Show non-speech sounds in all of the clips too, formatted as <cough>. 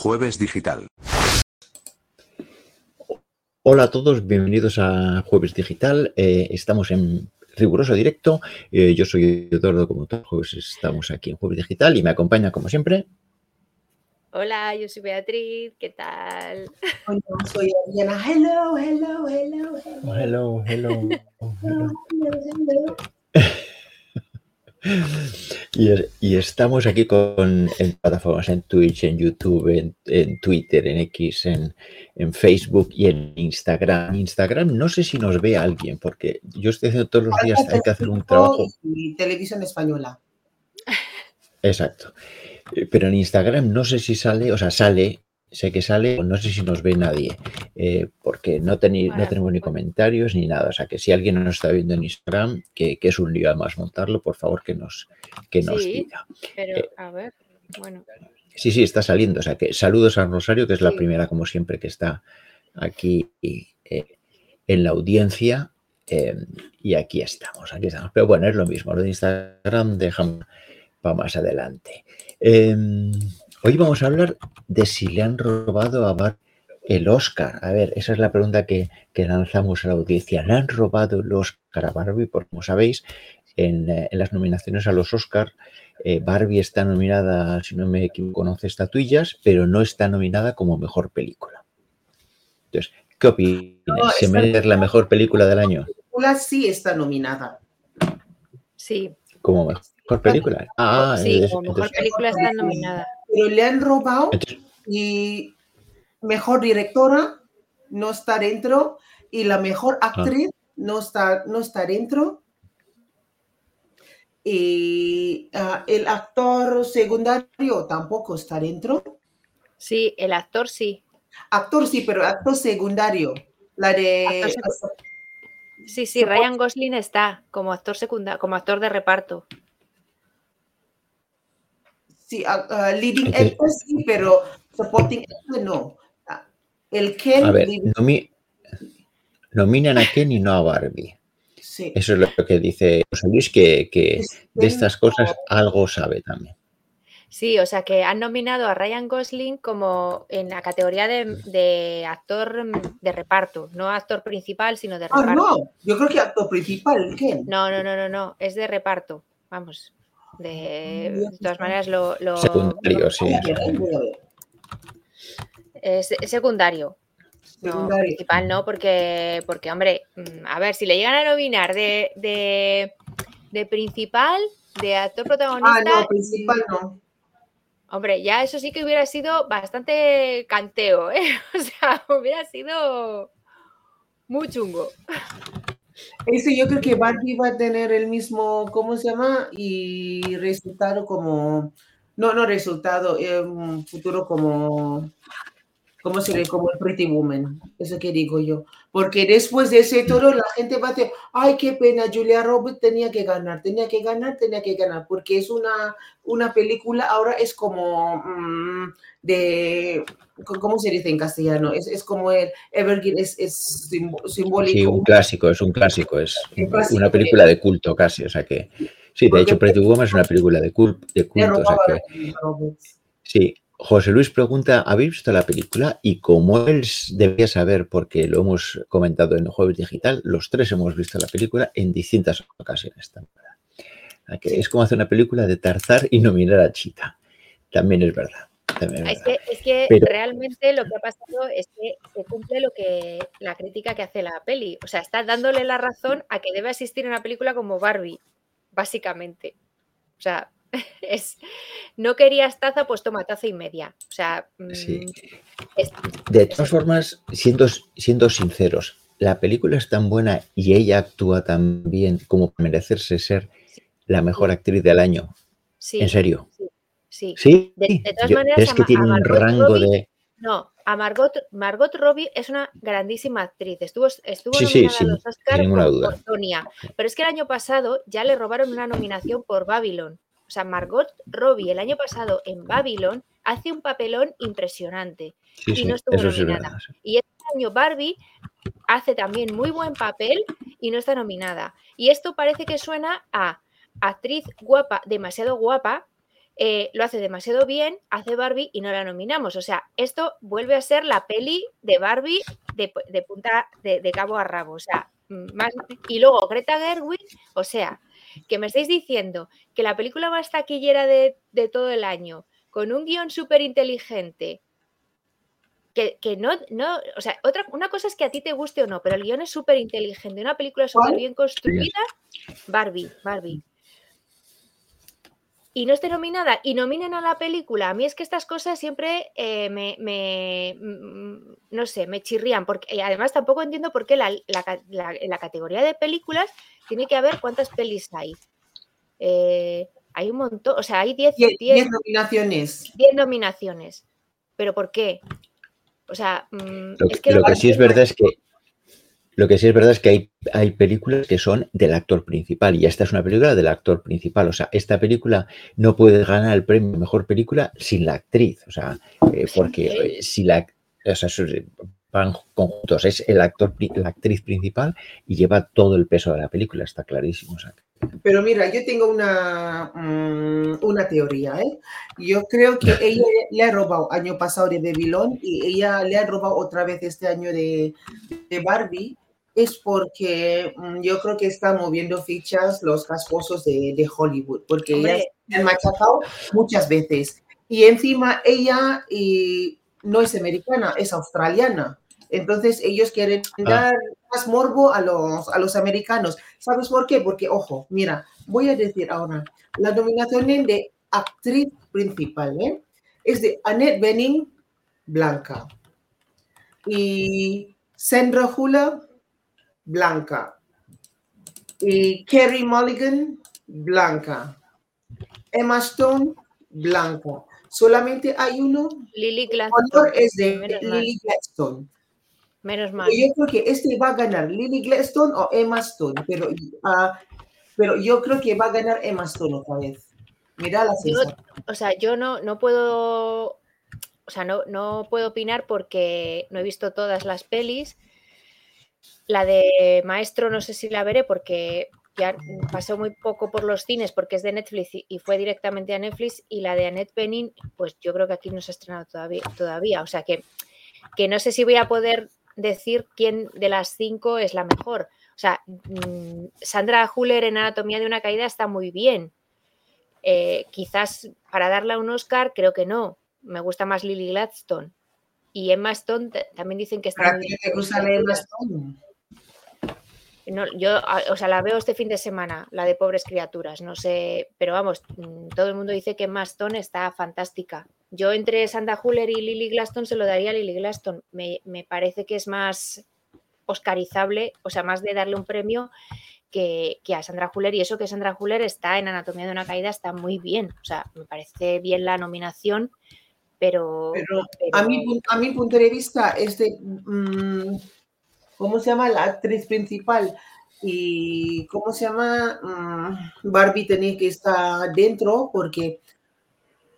Jueves Digital. Hola a todos, bienvenidos a Jueves Digital. Eh, estamos en riguroso directo. Eh, yo soy Eduardo, como todos jueves estamos aquí en Jueves Digital y me acompaña como siempre. Hola, yo soy Beatriz, ¿qué tal? Hola, soy Adriana. Hello, hello, hello, Hello, hello. hello. hello. Y, y estamos aquí con en plataformas en Twitch, en YouTube, en, en Twitter, en X, en, en Facebook y en Instagram. Instagram no sé si nos ve alguien, porque yo estoy haciendo todos los días, hay que hacer un trabajo. Y televisión española. Exacto. Pero en Instagram no sé si sale, o sea, sale, sé que sale, o no sé si nos ve nadie, eh, porque no, teni- no tenemos ni pues- comentarios ni nada. O sea, que si alguien nos está viendo en Instagram, que, que es un lío además montarlo, por favor que nos, que nos Sí. diga. Pero, Eh, a ver, bueno, Sí, sí, está saliendo. O sea, que saludos a Rosario, que es la Sí. primera, como siempre, que está aquí eh, en la audiencia. y aquí estamos, aquí estamos. Pero bueno, es lo mismo. Lo de Instagram dejamos para más adelante. Eh, hoy vamos a hablar de si le han robado a Bar el Oscar. A ver, esa es la pregunta que, que lanzamos a la audiencia. ¿Le han robado el Oscar a Barbie? Porque, como sabéis, en, eh, en las nominaciones a los Oscar, eh, Barbie está nominada, si no me equivoco, con 11 estatuillas, pero no está nominada como mejor película. Entonces, ¿qué opinas? No, ¿Se merece la mejor película del año Película sí está nominada. sí, como mejor película? Ah, sí, entonces- como mejor entonces- película está nominada. Pero le han robado entonces- y mejor directora no está dentro y la mejor Ah. actriz no, está, no está dentro. Y ah, el actor secundario tampoco está dentro. Sí, el actor sí. Actor sí, pero actor secundario. La de... Actor Sí, sí, Ryan Gosling está como actor secundario, como actor de reparto. Sí, ah, leading Ok. actor sí, pero supporting actor no. Ah, El Ken, A ver, leading- nomi- nominan a Ken y no a Barbie. sí. Eso es lo que dice José Luis, que, que de estas cosas algo sabe también. Sí, o sea que han nominado a Ryan Gosling como en la categoría de, de actor mm, de reparto, no actor principal, sino de Ah, reparto. no, yo creo que actor principal, Ken. No, no, no, no, no, es de reparto. Vamos. De, de todas maneras, lo, lo- Secundario, sí. Es, es secundario. No, Secundario. principal no, porque, porque, hombre, mm, a ver, si le llegan a nominar de, de, de principal, de actor Ah, protagonista, no, principal no. hombre, ya eso sí que hubiera sido bastante canteo, ¿eh? <laughs> O sea, hubiera sido muy chungo. Ese yo creo que Barbie va a tener el mismo, ¿cómo se llama? Y resultado como, no, no resultado, eh, futuro como, ¿cómo se le Como el Pretty Woman, eso que digo yo. Porque después de ese todo la gente va a decir, ay, qué pena, Julia Roberts tenía que ganar, tenía que ganar, tenía que ganar, porque es una, una película, ahora es como mm, de, ¿cómo se dice en castellano? Es, es como el Evergreen, es, es simbólico. Sí, un clásico, es un clásico, es Un clásico una película de culto casi, o sea que sí, de hecho Pretty Woman es una película de, cul- de culto, o sea que sí. José Luis pregunta, ¿habéis visto la película? Y como él debía saber, porque lo hemos comentado en el Jueves Digital, los tres hemos visto la película en distintas ocasiones. Es como hacer una película de Tarzar y nominar a Chita. También es verdad. también es Es verdad. que, es que Pero- realmente lo que ha pasado es que se cumple lo que la crítica que hace la peli. O sea, está dándole la razón a que debe existir una película como Barbie, básicamente. O sea, <laughs> es no querías taza, pues toma taza y media. O sea, Sí. mm, es- De todas formas, siendo, siendo sinceros, la película es tan buena y ella actúa tan bien como merecerse ser la mejor actriz del año. sí, En serio. sí. Sí, De- de todas Yo- maneras, es que tiene un rango Robbie de. No, a Margot, Margot Robbie es una grandísima actriz. Estuvo, estuvo Sí, nominada a los por. Pero es que el año pasado ya le robaron una nominación por Babylon. O sea, Margot Robbie el año pasado en Babylon hace un papelón impresionante. Sí, y sí, no estuvo eso sí es nominada. Y este año Barbie hace también muy buen papel y no está nominada. Y esto parece que suena a actriz guapa, demasiado guapa, eh, lo hace demasiado bien, hace Barbie y no la nominamos. O sea, esto vuelve a ser la peli de Barbie de, punta de, cabo a rabo. O sea, mm, más, y luego Greta Gerwig, o sea, que me estáis diciendo que la película más taquillera de, de todo el año, con un guion súper inteligente, que, no, no, o sea, otra, una cosa es que a ti te guste o no, pero el guion es súper inteligente, una película súper bien construida, Barbie, Barbie. Y no esté nominada y nominen a la película. A mí es que estas cosas siempre eh, me, mm, no sé, me chirrían. Porque, y además tampoco entiendo por qué la, la, categoría de películas tiene que haber cuántas pelis hay. Eh, hay un montón, o sea, hay 10 nominaciones. 10 nominaciones. ¿Pero por qué? O sea, mm, lo, que, sí es verdad es que lo que sí es verdad es que hay, hay, películas que son del actor principal y esta es una película del actor principal. O sea, esta película no puede ganar el premio mejor película sin la actriz. O sea, eh, porque eh, si la o sea, van conjuntos, es el actor, la actriz principal y lleva todo el peso de la película, está clarísimo. O sea, pero mira, yo tengo una, mm, una teoría, ¿eh? Yo creo que <laughs> ella le ha robado año pasado de Babylon y ella le ha robado otra vez este año de, de Barbie. Es porque mm, yo creo que está moviendo fichas los casposos de, de Hollywood, porque ella se ha machacado muchas veces. Y encima ella y, no es americana, es australiana. Entonces ellos quieren ah. dar más morbo a los, a los americanos. ¿Sabes por qué? Porque, ojo, mira, voy a decir ahora, la nominación de actriz principal ¿eh? es de Annette Bening, blanca. Y Sandra Hula, blanca. Y Kerry Mulligan, blanca. Emma Stone, blanca. Solamente hay uno. Lily Gladstone. Es de Lily Gladstone. Menos mal. Yo creo que este va a ganar Lily Gladstone o Emma Stone, pero, uh, pero yo creo que va a ganar Emma Stone otra vez. Mira la O sea, yo no, no puedo. O sea, no, no puedo opinar porque no he visto todas las pelis. La de Maestro no sé si la veré porque ya pasó muy poco por los cines porque es de Netflix y fue directamente a Netflix. Y la de Annette Bening, pues yo creo que aquí no se ha estrenado todavía. todavía. O sea que, que no sé si voy a poder decir quién de las cinco es la mejor. O sea, mm, Sandra Huller en Anatomía de una caída está muy bien. Eh, quizás para darle un Oscar, creo que no. Me gusta más Lily Gladstone. Y Emma Stone también dicen que está muy bien. No, yo, o sea, la veo este fin de semana, la de pobres criaturas, no sé, pero vamos, mm, todo el mundo dice que Emma Stone está fantástica. Yo entre Sandra Huller y Lily Glaston se lo daría a Lily Glaston. Me, parece que es más oscarizable, o sea, más de darle un premio que, a Sandra Huller. Y eso que Sandra Huller está en Anatomía de una caída está muy bien. O sea, me parece bien la nominación, pero... A, mi, a mi punto de vista es de... Mm, ¿Cómo se llama la actriz principal? Y ¿cómo se llama? Mm, Barbie tenía que estar dentro porque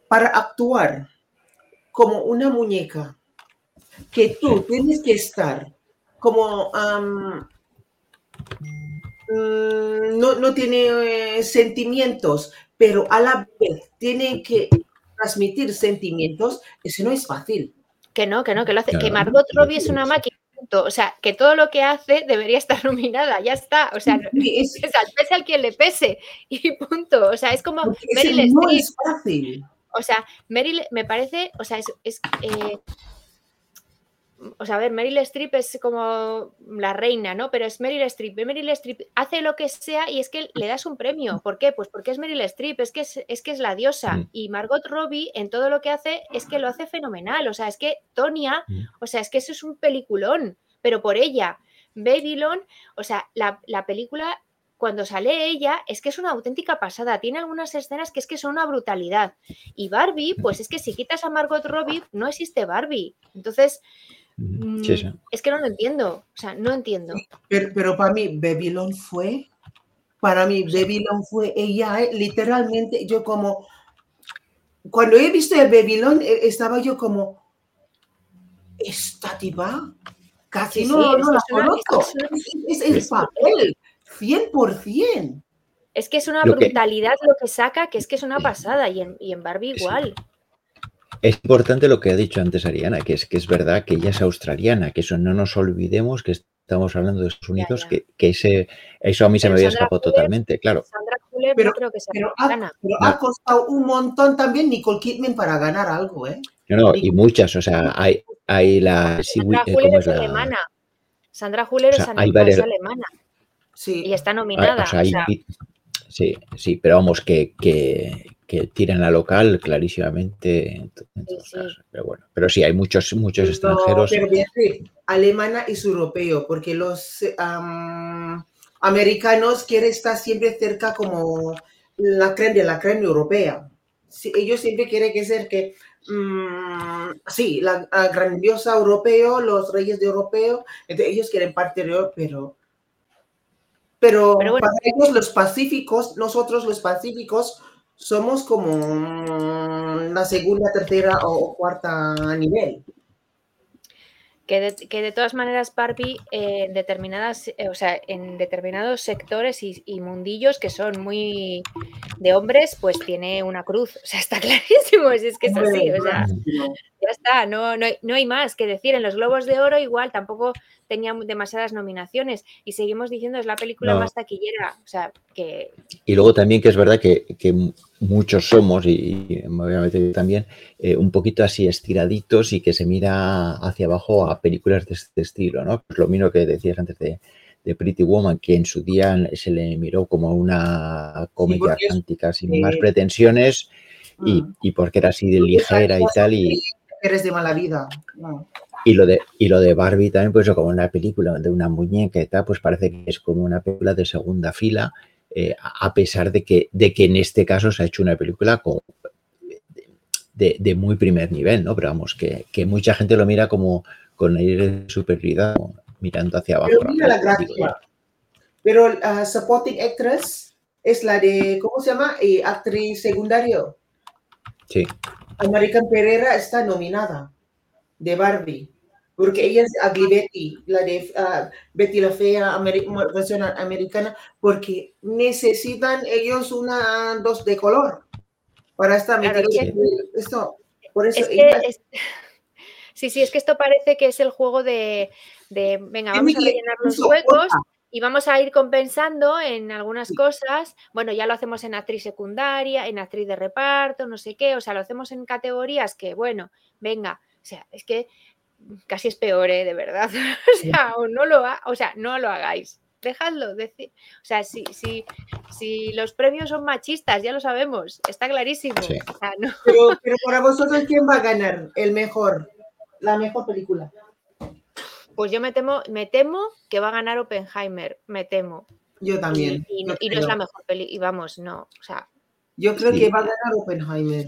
para actuar como una muñeca, que tú tienes que estar como mm, no, tiene eh, sentimientos, pero a la vez tiene que transmitir sentimientos, eso no es fácil. Que no, que no, que lo hace. que Margot Robbie es una máquina. O sea, que todo lo que hace debería estar <laughs> nominada, ya está. O sea, es, <laughs> pese al quien le pese y punto. O sea, es como Meryl no es fácil. O sea, Meryl me parece, o sea, es, eh, o sea, a ver, Meryl Streep es como la reina, ¿no? Pero es Meryl Streep. Meryl Streep hace lo que sea y es que le das un premio. ¿Por qué? Pues porque es Meryl Streep, es que es, que es la diosa. Mm. Y Margot Robbie en todo lo que hace es que lo hace fenomenal. O sea, es que Tonia, mm. o sea, es que eso es un peliculón, pero por ella. Babylon, o sea, la, la película cuando sale ella es que es una auténtica pasada. Tiene algunas escenas que es que son una brutalidad. Y Barbie, pues es que si quitas a Margot Robbie, no existe Barbie. Entonces, mm, es que no lo entiendo. O sea, no entiendo. Pero, para mí, Babylon fue, para mí, Babylon fue ella, eh, literalmente, yo como, cuando he visto el Babylon, eh, estaba yo como, esta tipa, casi no, la conozco. Es, el papel. 100%. Es que es una Lo que- brutalidad lo que saca, que es que es una pasada. Y en, y en Barbie Sí. igual. Es importante lo que ha dicho antes Ariana, que es que es verdad que ella es australiana, que eso no nos olvidemos que estamos hablando de Estados Unidos, ya. Que, que ese, eso a mí se me había escapado totalmente, claro. Sandra Bullock Pero- no creo que sea Pero, ha, pero ha costado un montón también Nicole Kidman para ganar algo, ¿eh? No, no, y muchas, o sea, hay, hay la... sí, Sandra eh, Huller ¿cómo es la- alemana. Sandra Huller O sea, es, varias- es alemana Sí. y está nominada. o sea, hay- sí, sí, pero vamos, que, que, que tiran a local clarísimamente en, Sí, todos sí. casos. Pero bueno, pero sí, hay muchos, muchos No, extranjeros. pero Beatriz, alemana es europeo, porque los am, americanos quieren estar siempre cerca como la crema de la crema europea. Sí, ellos siempre quieren que ser que, mm, sí, la, la grandiosa europeo, los reyes de europeo, entonces ellos quieren parte de Europa, pero... Pero, Pero bueno. para ellos los pacíficos, nosotros los pacíficos somos como la segunda, tercera o cuarta nivel. Que de, que de todas maneras Barbie eh, en determinadas, eh, o sea, en determinados sectores y, y mundillos que son muy de hombres, pues tiene una cruz. <laughs> O sea, está clarísimo, si es que es así, o sea, ya está, no, no, hay, no hay más que decir. En los Globos de Oro igual tampoco tenía demasiadas nominaciones y seguimos diciendo es la película No. más taquillera, o sea, que Y luego también que es verdad que, que muchos somos, y, y me voy a meter yo también, eh, un poquito así estiraditos y que se mira hacia abajo a películas de este estilo, ¿no? Pues lo mismo que decías antes de, de Pretty Woman, que en su día se le miró como una comedia es- romántica sin eh, más pretensiones y, Mm. y porque era así de ligera y tal. Y, Eres de mala vida. No. y lo de, y lo de Barbie también, pues como una película de una muñeca y tal, pues parece que es como una película de segunda fila, eh, a pesar de que, de que en este caso se ha hecho una película con, de, de muy primer nivel, ¿no? Pero vamos, que, que mucha gente lo mira como con aire de superioridad, mirando hacia abajo. Pero mira la gracia. Pero la supporting actress es la de, ¿cómo se llama? Eh, actriz secundario. Sí, American Pereira está nominada de Barbie. Porque ella es Ugly Betty, la de ah, Betty la Fea, ameri- versión americana, porque necesitan ellos una dos de color para estar Claro, en esto. Por eso es que ella- es- <laughs> sí, sí, es que esto parece que es el juego de, de venga, vamos a rellenar los huecos porfa. Y vamos a ir compensando en algunas Sí. cosas. Bueno, ya lo hacemos en actriz secundaria, en actriz de reparto, no sé qué, o sea, lo hacemos en categorías que, bueno, venga, o sea, es que casi es peor, ¿eh? de verdad. <laughs> O sea, o no lo, ha- o sea, no lo hagáis. Dejadlo, decir. O sea, si, si, si los premios son machistas, ya lo sabemos, está clarísimo. Sí. O sea, no- Pero, pero para vosotros, ¿quién va a ganar el mejor? La mejor película. Pues yo me temo, me temo que va a ganar Oppenheimer, me temo. Yo también. y yo no, y no es la mejor peli, y vamos, no, o sea, Yo creo Sí. que va a ganar Oppenheimer.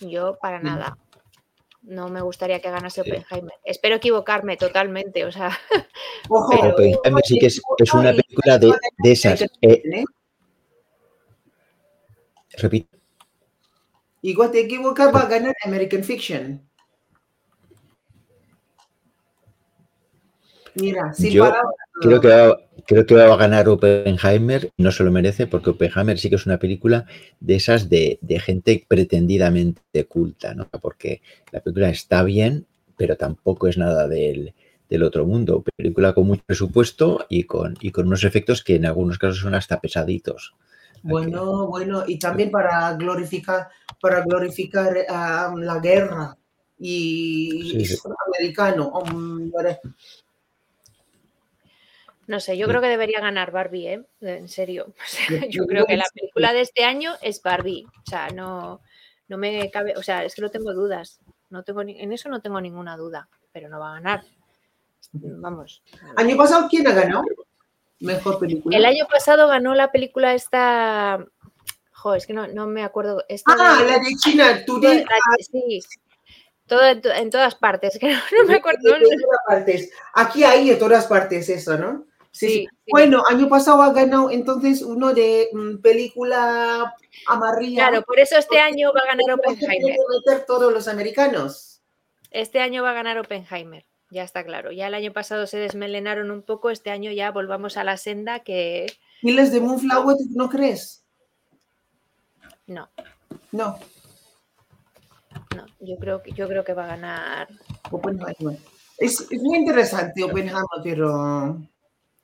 yo para Sí. nada. No me gustaría que ganase Sí. Oppenheimer. Espero equivocarme totalmente, o sea, Ojo, Pero- Oppenheimer sí que es, es una película de, de esas. eh, ¿eh? repito, Igual te equivocas, va a ganar American Fiction. Mira, sin Yo palabras. Creo que, va, creo que va a ganar Oppenheimer, no se lo merece, porque Oppenheimer sí que es una película de esas de, de gente pretendidamente culta, ¿no? Porque la película está bien, pero tampoco es nada del, del otro mundo. Película con mucho presupuesto y con, y con unos efectos que en algunos casos son hasta pesaditos. Bueno, bueno, y también para glorificar, para glorificar ah, la guerra y Sí, sí. americano. No sé, yo creo que debería ganar Barbie, ¿eh? En serio. <laughs> O sea, Yo- creo que la película de este año es Barbie. O sea, no, no me cabe, o sea, es que no tengo dudas. No tengo ni- en eso no tengo ninguna duda, pero no va a ganar. Vamos. Año pasado, ¿quién ha ganado? Mejor película. El año pasado ganó la película esta. Joder, es que no, no me acuerdo. Esta Ah, de- la de China, tú di- sí. Todo en, to- en todas partes. <laughs> que no, no me acuerdo. de- de todas partes. Aquí hay de todas partes eso, ¿no? Sí. Bueno, año pasado ha ganado entonces uno de mm, película amarilla. Claro, por eso este año va a ganar Oppenheimer. meter todos los americanos. Este año va a ganar Oppenheimer. Ya está claro. Ya el año pasado se desmelenaron un poco. Este año ya volvamos a la senda que, ¿Y las de Moonflower no crees? No, No, no. Yo creo que yo creo que va a ganar. Oppenheimer. Es, es muy interesante Oppenheimer, pero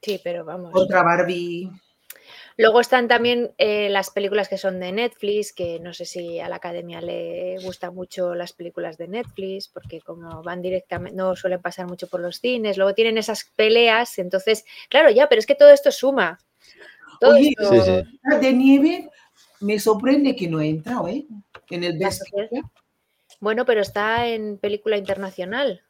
Sí, pero vamos. contra Barbie. Luego están también eh, las películas que son de Netflix, que no sé si a la academia le gustan mucho las películas de Netflix, porque como van directamente, no suelen pasar mucho por los cines, luego tienen esas peleas, entonces, claro, ya, pero es que todo esto suma. Todo Oye, esto- Sí, sí. la de nieve me sorprende que no ha entrado, ¿eh? En el Best. Bueno, pero está en película internacional.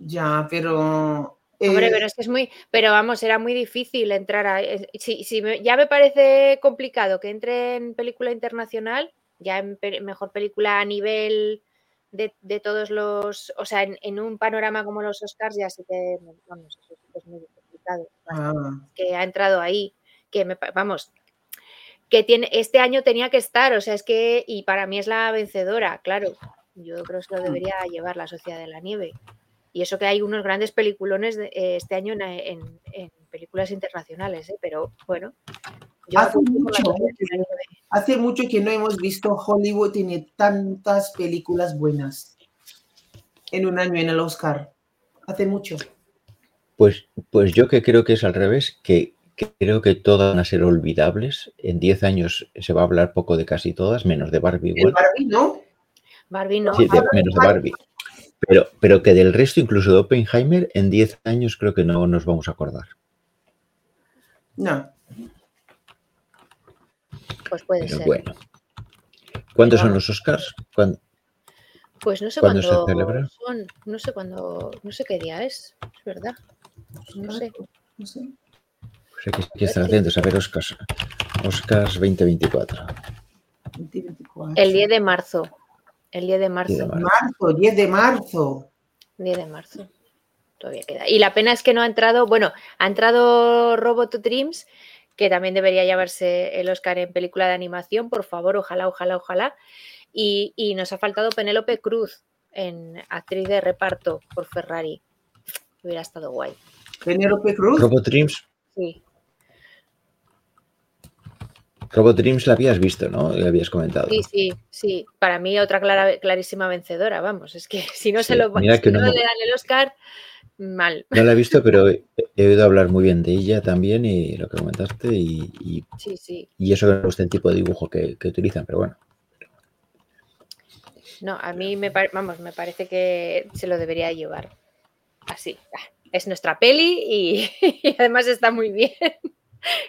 Ya, pero. Hombre, eh, pero es que es muy, pero vamos, era muy difícil entrar a. Si, si me- ya me parece complicado que entre en película internacional, ya en pe- mejor película a nivel de, de todos los, o sea, en, en un panorama como los Oscars, ya sí que, vamos, eso es muy complicado. ah, Que ha entrado ahí, que me, vamos, que tiene, este año tenía que estar, o sea, es que, y para mí es la vencedora, claro. Yo creo que se lo debería llevar la Sociedad de la Nieve. Y eso que hay unos grandes peliculones de- eh, este año en, en- en películas internacionales, ¿eh? pero bueno. Hace mucho, de hace que no hemos visto Hollywood tiene tantas películas buenas en un año en el Oscar. Hace mucho. Pues, pues yo que creo que es al revés, que, que creo que todas van a ser olvidables. En 10 años se va a hablar poco de casi todas, menos de Barbie igual. Barbie, ¿no? Barbie no. Sí, de- menos de Barbie. Pero, pero que del resto, incluso de Oppenheimer, en 10 años creo que no nos vamos a acordar. No. Pues puede Pero ser. bueno. ¿Cuándo son Vamos. los Oscars? ¿Cuándo? Pues no sé ¿Cuándo cuándo se celebra? son, no sé cuándo, no sé qué día es, es verdad. No sé. No sé. Pues hay que, hay que estar atentos a ver Oscars. Oscars 2024. 2024. El 10 de marzo. El 10 de 10 de marzo. marzo. Marzo, 10 de marzo. 10 de marzo. Todavía queda. Y la pena es que no ha entrado, bueno, ha entrado Robot Dreams, que también debería llevarse el Oscar en película de animación, por favor, ojalá, ojalá, ojalá. Y, y nos ha faltado Penélope Cruz en actriz de reparto por Ferrari. Hubiera estado guay. Penélope Cruz. Robot Dreams. Sí, Robot Dreams la habías visto, ¿no? Le habías comentado. sí, sí, sí. Para mí otra clara- clarísima vencedora, vamos. Es que si no se lo mira si que no no me- le dan el Oscar, mal. No la he visto, pero he, he oído hablar muy bien de ella también y lo que comentaste y, y- Sí, sí. y eso que me gusta el tipo de dibujo que, que utilizan, pero bueno. No, a mí me, vamos, me parece que se lo debería llevar. Así. ah, Es nuestra peli y, <laughs> y además está muy bien.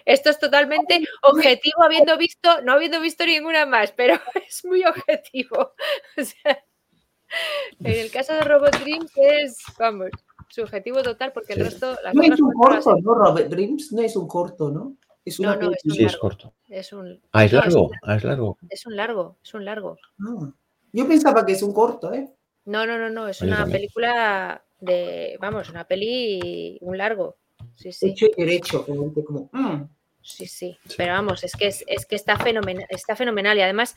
Esto es totalmente objetivo, habiendo visto, no habiendo visto ninguna más, pero <laughs> es muy objetivo. <laughs> O sea, en el caso de Robot Dreams es, vamos, subjetivo total, porque el resto. las No es un corto, ¿no? Robert Dreams no es un corto, ¿no? Es No, una no, es un Sí, película. es corto. Es un, Ah, es no, es largo. un- Ah, es largo. es un largo, es un largo. Ah, Yo pensaba que es un corto, ¿eh? No, no, no, no, es una película de, vamos, una peli, un largo. Sí, sí. Hecho y derecho, como, como mm. Sí, sí, Sí. pero vamos, es que, es, es que está, fenomenal, está fenomenal y además,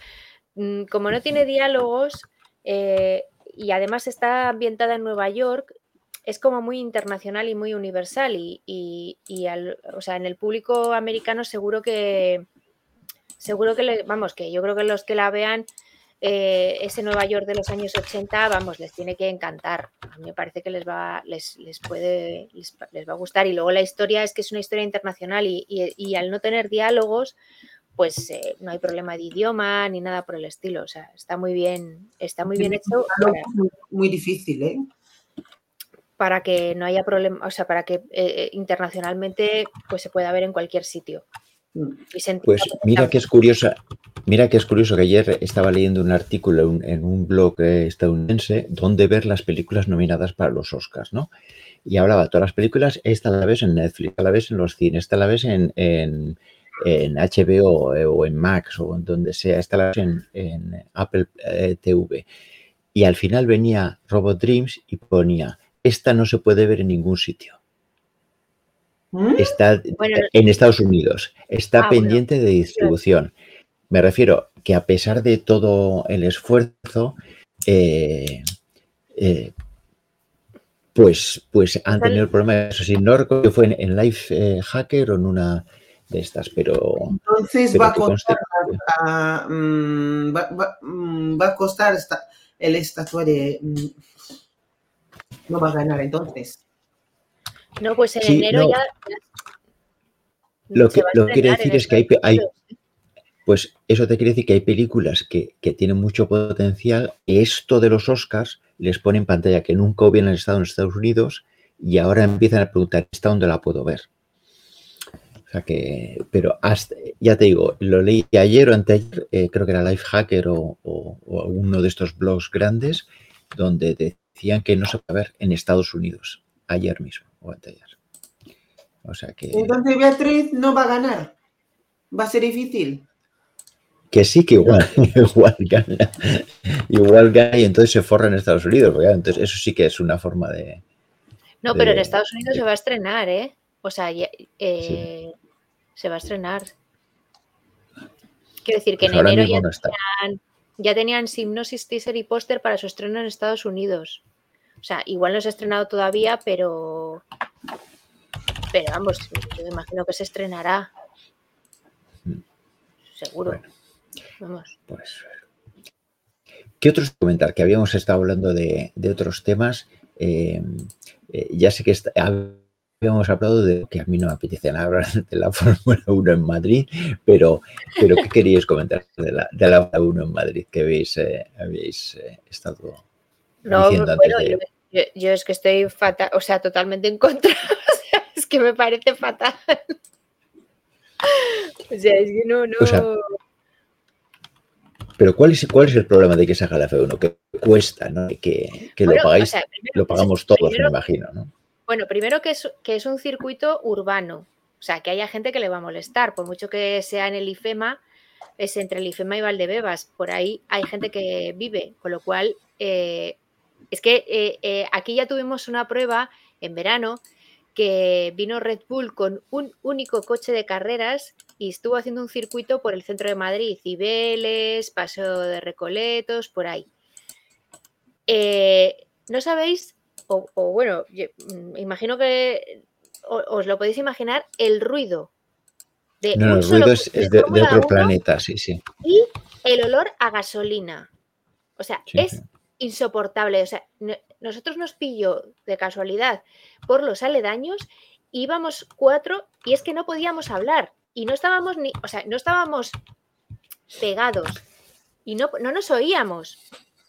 mm, como no tiene diálogos eh, y además está ambientada en Nueva York, es como muy internacional y muy universal y, y- y al- o sea, en el público americano seguro que, seguro que, le, vamos, que yo creo que los que la vean, eh, ese Nueva York de los años 80, vamos, les tiene que encantar. A mí me parece que les va, les, les puede, les, les va a gustar. Y luego la historia es que es una historia internacional y, y- y al no tener diálogos, pues eh, no hay problema de idioma ni nada por el estilo. O sea, está muy bien, está muy bien hecho para, muy difícil, ¿eh? para que no haya problema, o sea, para que eh, internacionalmente pues se pueda ver en cualquier sitio. Y Pues mira que es curiosa, mira que es curioso que ayer estaba leyendo un artículo en, en un blog eh, estadounidense donde ver las películas nominadas para los Oscars, ¿no? Y hablaba todas las películas, esta la ves en Netflix, esta la ves en los cines, esta la ves en, en, en HBO eh, o en Max o en donde sea, esta la ves en, en Apple eh, TV. Y al final venía Robot Dreams y ponía, esta no se puede ver en ningún sitio. ¿Mm? Está Bueno, en Estados Unidos, está Ah, bueno. pendiente de distribución. Me refiero que a pesar de todo el esfuerzo, eh, eh, pues, pues han tenido el problema. Eso sí, no recuerdo que fue en, en Life eh, Hacker o en una de estas, pero... Entonces pero va, a costar, mm, va, va- mm, va a costar esta- el estatua de... mm, No va a ganar entonces. No, pues en Sí, enero no. ya. Lo que, lo que quiere decir es que hay, pues eso te quiere decir que hay películas que, que tienen mucho potencial. Esto de los Oscars les pone en pantalla que nunca hubieran estado en Estados Unidos y ahora empiezan a preguntar, ¿esta dónde la puedo ver? O sea que, pero hasta, ya te digo, lo leí ayer o anteayer, eh, creo que era Lifehacker o, o, o uno de estos blogs grandes, donde decían que no se puede ver en Estados Unidos, ayer mismo o anteayer. O sea que, Entonces Beatriz no va a ganar. Va a ser difícil. que sí que igual, <laughs> igual gana, igual gana y entonces se forra en Estados Unidos, claro, entonces eso sí que es una forma de, No, pero en Estados Unidos de- se va a estrenar, ¿eh? O sea, ya- eh, se va a estrenar. Quiero decir que pues en enero ya, no ya tenían Simnosis, teaser y póster para su estreno en Estados Unidos. O sea, igual no se ha estrenado todavía, pero. Pero vamos, yo imagino que se estrenará. Seguro. Bueno. Vamos. Pues, ¿Qué otros comentar? Que habíamos estado hablando de, de otros temas. eh, eh, ya sé que está- habíamos hablado de que a mí no me apetece nada hablar <laughs> de la Fórmula 1 en Madrid, pero, pero ¿qué queríais comentar de la, de la Fórmula 1 en Madrid que habéis, eh, habéis eh, estado No, diciendo antes bueno, de- yo, es que estoy fatal, o sea, totalmente en contra. <laughs> O sea, es que me parece fatal. O sea, es que no, no. O sea, Pero ¿cuál es, cuál es el problema de que se haga la F1? Que cuesta, ¿no? Que, que Bueno, lo o pagáis, sea, primero lo pagamos todos, me imagino, ¿no? Bueno, primero que es, que es un circuito urbano. O sea, que haya gente que le va a molestar. Por mucho que sea en el IFEMA, es entre el IFEMA y Valdebebas. Por ahí hay gente que vive. Con lo cual, eh, es que eh, eh, aquí ya tuvimos una prueba en verano que vino Red Bull con un único coche de carreras y estuvo haciendo un circuito por el centro de Madrid, Cibeles, Paso de Recoletos, por ahí. Eh, ¿No sabéis? O, o bueno, yo, mm, imagino que o- os lo podéis imaginar, el ruido de No, el ruido es, de, otro 1 planeta, sí, sí. y el olor a gasolina. O sea, Sí, es sí. Insoportable. O sea, no- nosotros nos pilló de casualidad por los aledaños, íbamos cuatro y es que no podíamos hablar y no estábamos ni, o sea, no estábamos pegados y no, no nos oíamos.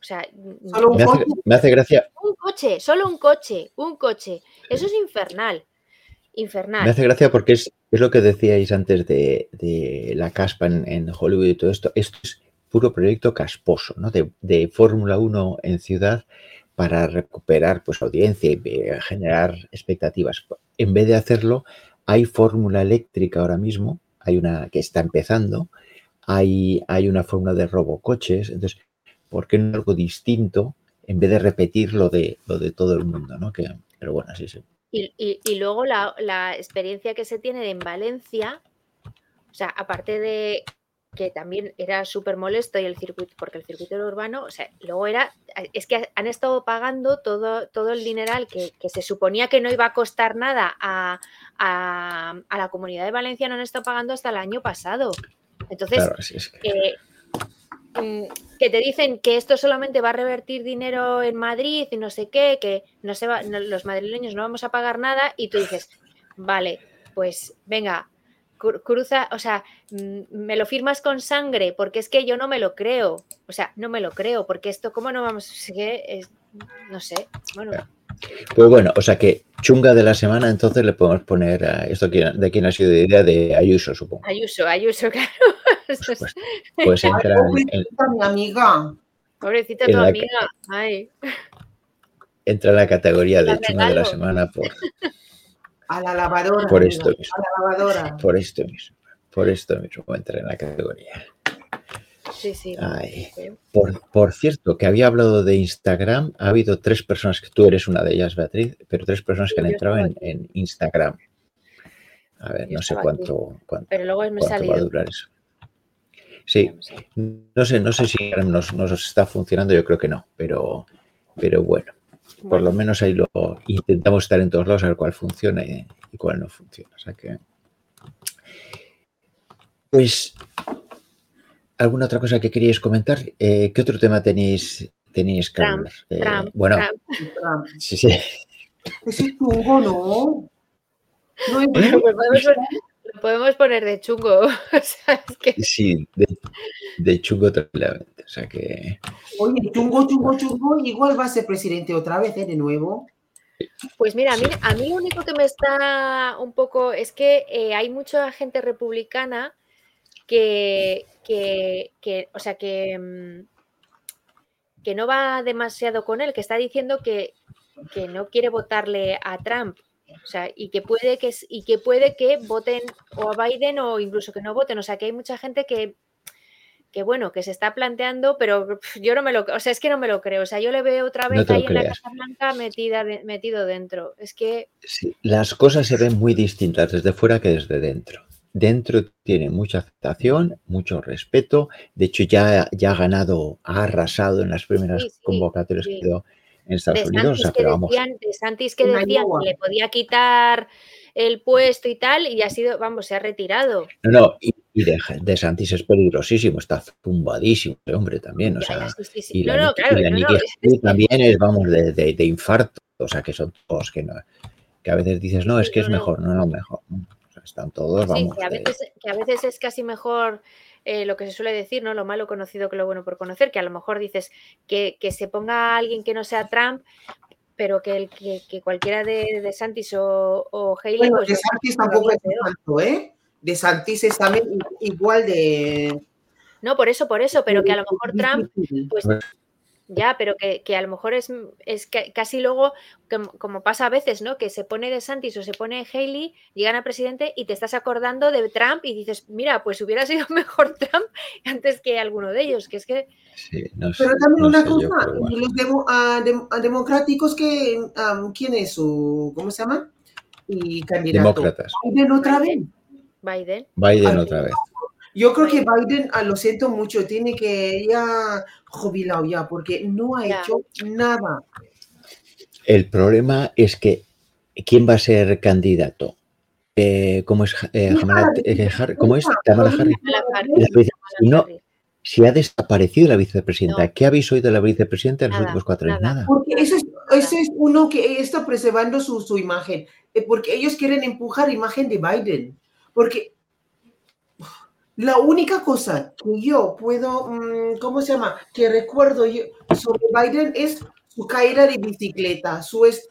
O sea, Solo un Me hace, coche. me hace gracia, un coche, solo un coche, un coche. Eso es infernal. Infernal. me hace gracia porque es, es lo que decíais antes de, de la caspa en, en Hollywood y todo esto. Esto es puro proyecto casposo, ¿no? De, Fórmula 1 en ciudad para recuperar pues audiencia y eh, generar expectativas. En vez de hacerlo, hay fórmula eléctrica ahora mismo, hay una que está empezando, hay, hay una fórmula de robocoches, entonces, ¿por qué no algo distinto en vez de repetir lo de, lo de todo el mundo, ¿no? Que, pero bueno, sí, sí. Y, y- y luego la, la experiencia que se tiene en Valencia, o sea, aparte de que también era súper molesto y el circuito, porque el circuito era urbano, o sea, luego era, es que han estado pagando todo, todo el dineral que, que se suponía que no iba a costar nada a, a- a la comunidad de Valencia, no han estado pagando hasta el año pasado. Entonces, Claro, sí, es que- eh, mm, que te dicen que esto solamente va a revertir dinero en Madrid y no sé qué, que no se va, no- los madrileños no vamos a pagar nada y tú dices, vale, pues venga, cruza, o sea, mm, me lo firmas con sangre porque es que yo no me lo creo, o sea, no me lo creo porque esto, ¿cómo no vamos? Es que es- no sé, bueno. Pues bueno, o sea que chunga de la semana, entonces le podemos poner a esto de quién ha sido de idea de Ayuso, supongo. Ayuso, Ayuso, <laughs> claro. supuesto. Pues <laughs> entra en, mi amiga. Pobrecita En tu amiga, ay, entra en la categoría de chunga de la semana por, A la lavadora. Por esto mismo. A la lavadora. por esto mismo. Por esto mismo entra en la categoría. sí, sí. Ay. Por, por cierto, que había hablado de Instagram, ha habido tres personas, que tú eres una de ellas, Beatriz, pero tres personas que han entrado en, en Instagram. A ver, no sé cuánto, cuánto, Pero luego me cuánto va a durar eso. Sí, no sé, no sé si nos, nos está funcionando, yo creo que no, pero, pero bueno, por lo menos ahí lo intentamos estar en todos lados a ver cuál funciona y, y cuál no funciona. O sea que, Pues, ¿alguna otra cosa que queríais comentar? Eh, ¿Qué otro tema tenéis, tenéis que Trump, hablar? Eh, Trump, bueno, Trump. sí, sí. Ese es chungo, ¿no? No es Lo podemos, poner, lo podemos poner de chungo. <laughs> O sea, es que Sí, de, de chungo tranquilamente. O sea que. Oye, chungo, chungo, chungo, igual va a ser presidente otra vez, ¿eh? De nuevo. Pues mira, a mí, a mí lo único que me está un poco es que eh, hay mucha gente republicana que, que, que, o sea, que, mm, que no va demasiado con él, que está diciendo que, que no quiere votarle a Trump. O sea, y que puede que y que puede que voten o a Biden o incluso que no voten. O sea, que hay mucha gente que, que bueno, que se está planteando, pero yo no me lo, o sea, es que no me lo creo. O sea, yo le veo otra vez ahí en la. Casa Blanca metida de- metido dentro. Es que Sí, las cosas se ven muy distintas desde fuera que desde dentro. Dentro tiene mucha aceptación, mucho respeto. De hecho, ya, ya ha ganado, ha arrasado en las primeras Sí, sí, convocatorias que habido en Estados de Unidos. O Santis sea, que pero vamos, decían, de Santis que decían que le podía quitar el puesto y tal, y ha sido, vamos, se ha retirado. no, no, y, y de, de Santis es peligrosísimo, está zumbadísimo ese hombre también. O sea, sí, sí, sí. y la, no, Nikki- claro, y la no, no, Nikki es- <laughs> Haley también es, vamos, de, de- de infarto. O sea, que son todos que no, que a veces dices, no, es que es No, mejor, no, no, mejor. O sea, están todos, Sí, vamos. que a de- veces, que a veces es casi mejor eh, lo que se suele decir, ¿no? Lo malo conocido que lo bueno por conocer, que a lo mejor dices que, que se ponga alguien que no sea Trump, pero que, el, que, que cualquiera de, de Santis o, o Haley, Bueno, pues de Santis tampoco es tanto, ¿eh? De Santis es también igual de... No, por eso, por eso, pero que a lo mejor Trump pues Bueno. Ya, pero que, que a lo mejor es, es ca- casi luego, como, como pasa a veces, ¿no? Que se pone de Santis o se pone Haley, llegan a presidente y te estás acordando de Trump y dices, mira, pues hubiera sido <laughs> mejor Trump antes que alguno de ellos, que es que sí, no sé, Pero también no una yo, cosa, bueno. los demo- dem- ah, democráticos que, ¿quién es su, cómo se llama? Y candidato. Demócratas. Biden otra vez. Biden, Biden otra vez. Yo creo que Biden, ah, lo siento mucho, tiene que ya jubilado ya, porque no ha Ya. hecho nada. El problema es que ¿quién va a ser candidato? Eh, ¿Cómo es? Eh, Mira, Kamala- eh, Har- ¿Cómo es? Harris. Kamala no, si ha desaparecido la vicepresidenta. No. ¿Qué habéis oído de la vicepresidenta en los Nada, últimos cuatro años? nada. Porque ese es, ese es uno que está preservando su, su imagen, eh, porque ellos quieren empujar imagen de Biden. Porque la única cosa que yo puedo, mm, ¿cómo se llama? Que recuerdo yo sobre Biden es su caída de bicicleta, su es-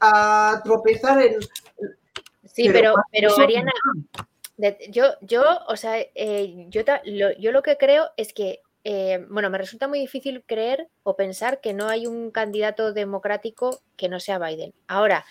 tropezar en... Sí, pero, pero Ariana, yo, yo, o sea, eh, yo, lo, yo lo que creo es que, eh, bueno, me resulta muy difícil creer o pensar que no hay un candidato democrático que no sea Biden. Ahora,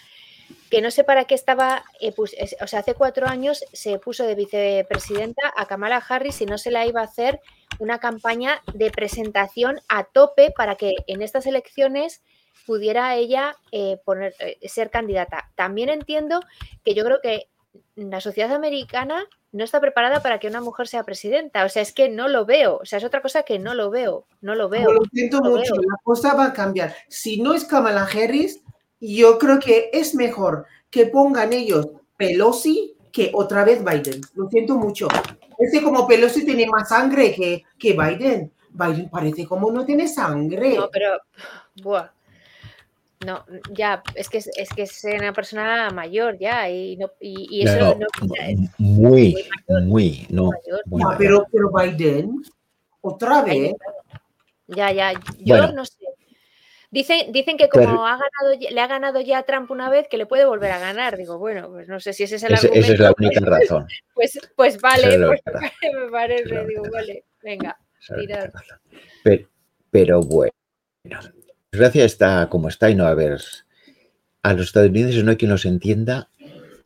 que no sé para qué estaba, eh, pus- es- o sea, hace cuatro años se puso de vicepresidenta a Kamala Harris y no se la iba a hacer una campaña de presentación a tope para que en estas elecciones pudiera ella eh, poner, eh, ser candidata. También entiendo que yo creo que la sociedad americana no está preparada para que una mujer sea presidenta. O sea, es que no lo veo. O sea, es otra cosa que no lo veo. No lo veo. Lo siento mucho, veo. la cosa va a cambiar. Si no es Kamala Harris, yo creo que es mejor que pongan ellos Pelosi que otra vez Biden. Lo siento mucho. Ese como Pelosi tiene más sangre que, que Biden. Biden parece como no tiene sangre. No, pero. Buah. No, ya, es que es, es que es una persona mayor ya y, no, y, y eso No, no, no, muy, muy muy, no. mayor. muy mayor. pero, pero Biden, otra vez. Ya, ya, yo Bueno. no sé. Dicen, dicen que como Pero- ha ganado, le ha ganado ya a Trump una vez, que le puede volver a ganar. Digo, bueno, pues no sé si ese es el Ese- argumento. esa es la única razón. Pues, pues vale, es pues me parece, digo, vale, venga. Es razón. Pero, pero bueno, desgracia está como está y no a haber. A los estadounidenses no hay quien los entienda.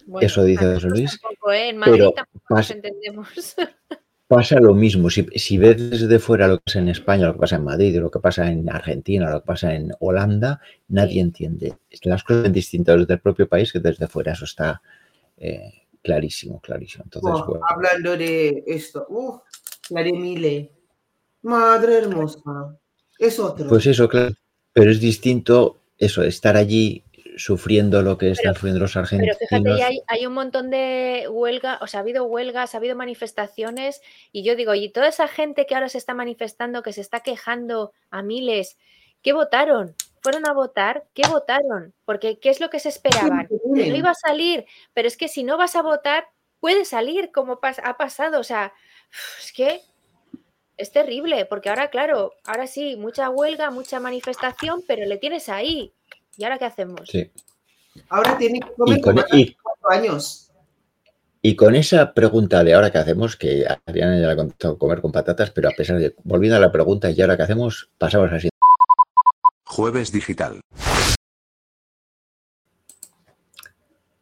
Bueno, Eso dice José Luis, tampoco, ¿eh? En Madrid pero tampoco nos entendemos. <laughs> Pasa lo mismo. Si, si ves desde fuera lo que pasa en España, lo que pasa en Madrid, lo que pasa en Argentina, lo que pasa en Holanda, nadie entiende. Las cosas son distintas desde el propio país que desde fuera. Eso está eh, clarísimo, clarísimo. Entonces, Oh, bueno, hablando de esto, uf, la de Mile. Madre hermosa. Es otro. pues eso, claro. Pero es distinto eso, estar allí sufriendo lo que están Pero- sufriendo los Pero argentinos. fíjate, ya hay, hay un montón de huelga, o sea, ha habido huelgas, ha habido manifestaciones, y yo digo, y toda esa gente que ahora se está manifestando, que se está quejando a miles, ¿qué votaron? ¿Fueron a votar? ¿Qué votaron? Porque ¿qué es lo que se esperaban? Que no iba a salir, pero es que si no vas a votar, puede salir como pas- ha pasado, o sea, es que es terrible, porque ahora, claro, ahora sí, mucha huelga, mucha manifestación, pero le tienes ahí. ¿Y ahora qué hacemos? Sí. Ahora tiene que comer Y con, y- cuatro años. y con esa pregunta de ahora que hacemos, que Adriana ya la ha contado comer con patatas, pero a pesar de, volviendo a la pregunta, ¿y ahora qué hacemos? Pasamos así. Jueves Digital.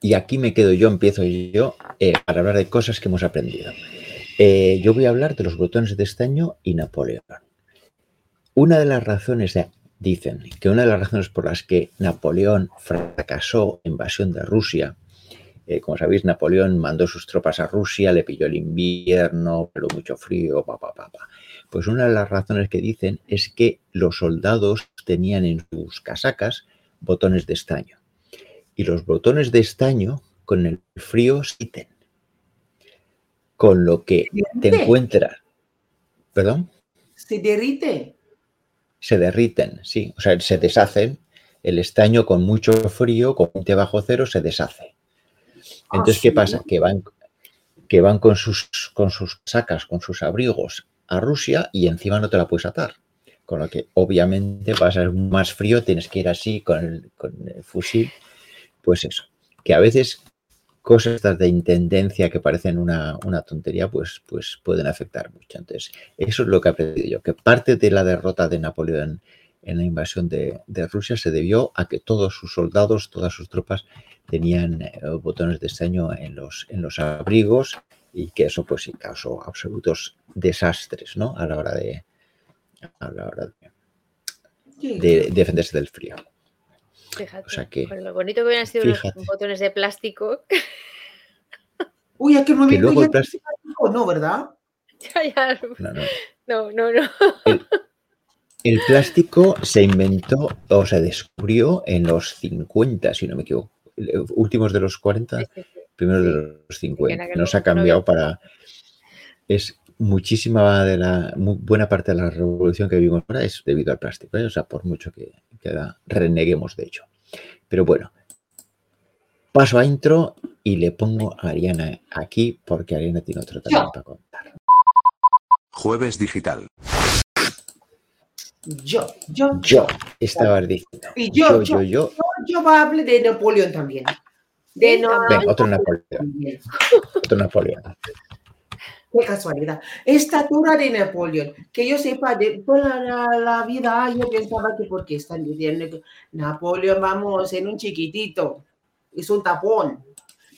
Y aquí me quedo yo, empiezo yo, eh, para hablar de cosas que hemos aprendido. Eh, yo voy a hablar de los botones de estaño y Napoleón. Una de las razones, de- dicen que una de las razones por las que Napoleón fracasó en invasión de Rusia, eh, como sabéis, Napoleón mandó sus tropas a Rusia, le pilló el invierno, pero mucho frío, pa, pa, pa, pa. Pues una de las razones que dicen es que los soldados tenían en sus casacas botones de estaño. Y los botones de estaño con el frío se quiten. Con lo que te encuentras. ¿Perdón? Se derrite. Se derriten, sí. O sea, se deshacen. El estaño con mucho frío, con 20 bajo cero, se deshace. Ah, Entonces, ¿qué sí. pasa? Que van, que van con, sus, con sus sacas, con sus abrigos a Rusia y encima no te la puedes atar. Con lo que obviamente vas a ser más frío, tienes que ir así con el, con el fusil. Pues eso, que a veces cosas estas de intendencia que parecen una, una tontería, pues, pues pueden afectar mucho. Entonces, eso es lo que he aprendido yo, que parte de la derrota de Napoleón en la invasión de, de Rusia se debió a que todos sus soldados, todas sus tropas tenían eh, botones de estaño en los, en los abrigos y que eso pues sí causó absolutos desastres, ¿no? A la hora de, a la hora de defenderse del frío. Fíjate, O sea que- con lo bonito que hubieran sido fíjate. los botones de plástico. <laughs> Uy, aquel Que momento luego ya el plástico, no, ¿verdad? <laughs> Ya, ya, no, no. no, no, no. El plástico se inventó o se descubrió en los 50, si no me equivoco. Últimos de los 40, Sí, sí, sí. primeros de los 50. aquel No se ha no cambiado para. Es muchísima de la. buena parte de la revolución que vivimos ahora es debido al plástico, ¿eh? o sea, por mucho que, que da- reneguemos de hecho. Pero bueno, paso a intro y le pongo a Ariana aquí porque Ariana tiene otro también Yo. para contar. Jueves Digital. Yo, yo, Yo estaba diciendo. Y yo, yo, yo, yo. yo, yo hablar de Napoleón también. De no, Venga, otro Napoleón. Otro Napoleón. Qué casualidad. Estatura de Napoleón. Que yo sepa, de toda la, la vida yo pensaba que porque están diciendo que Napoleón, vamos, en un chiquitito. Es un tapón.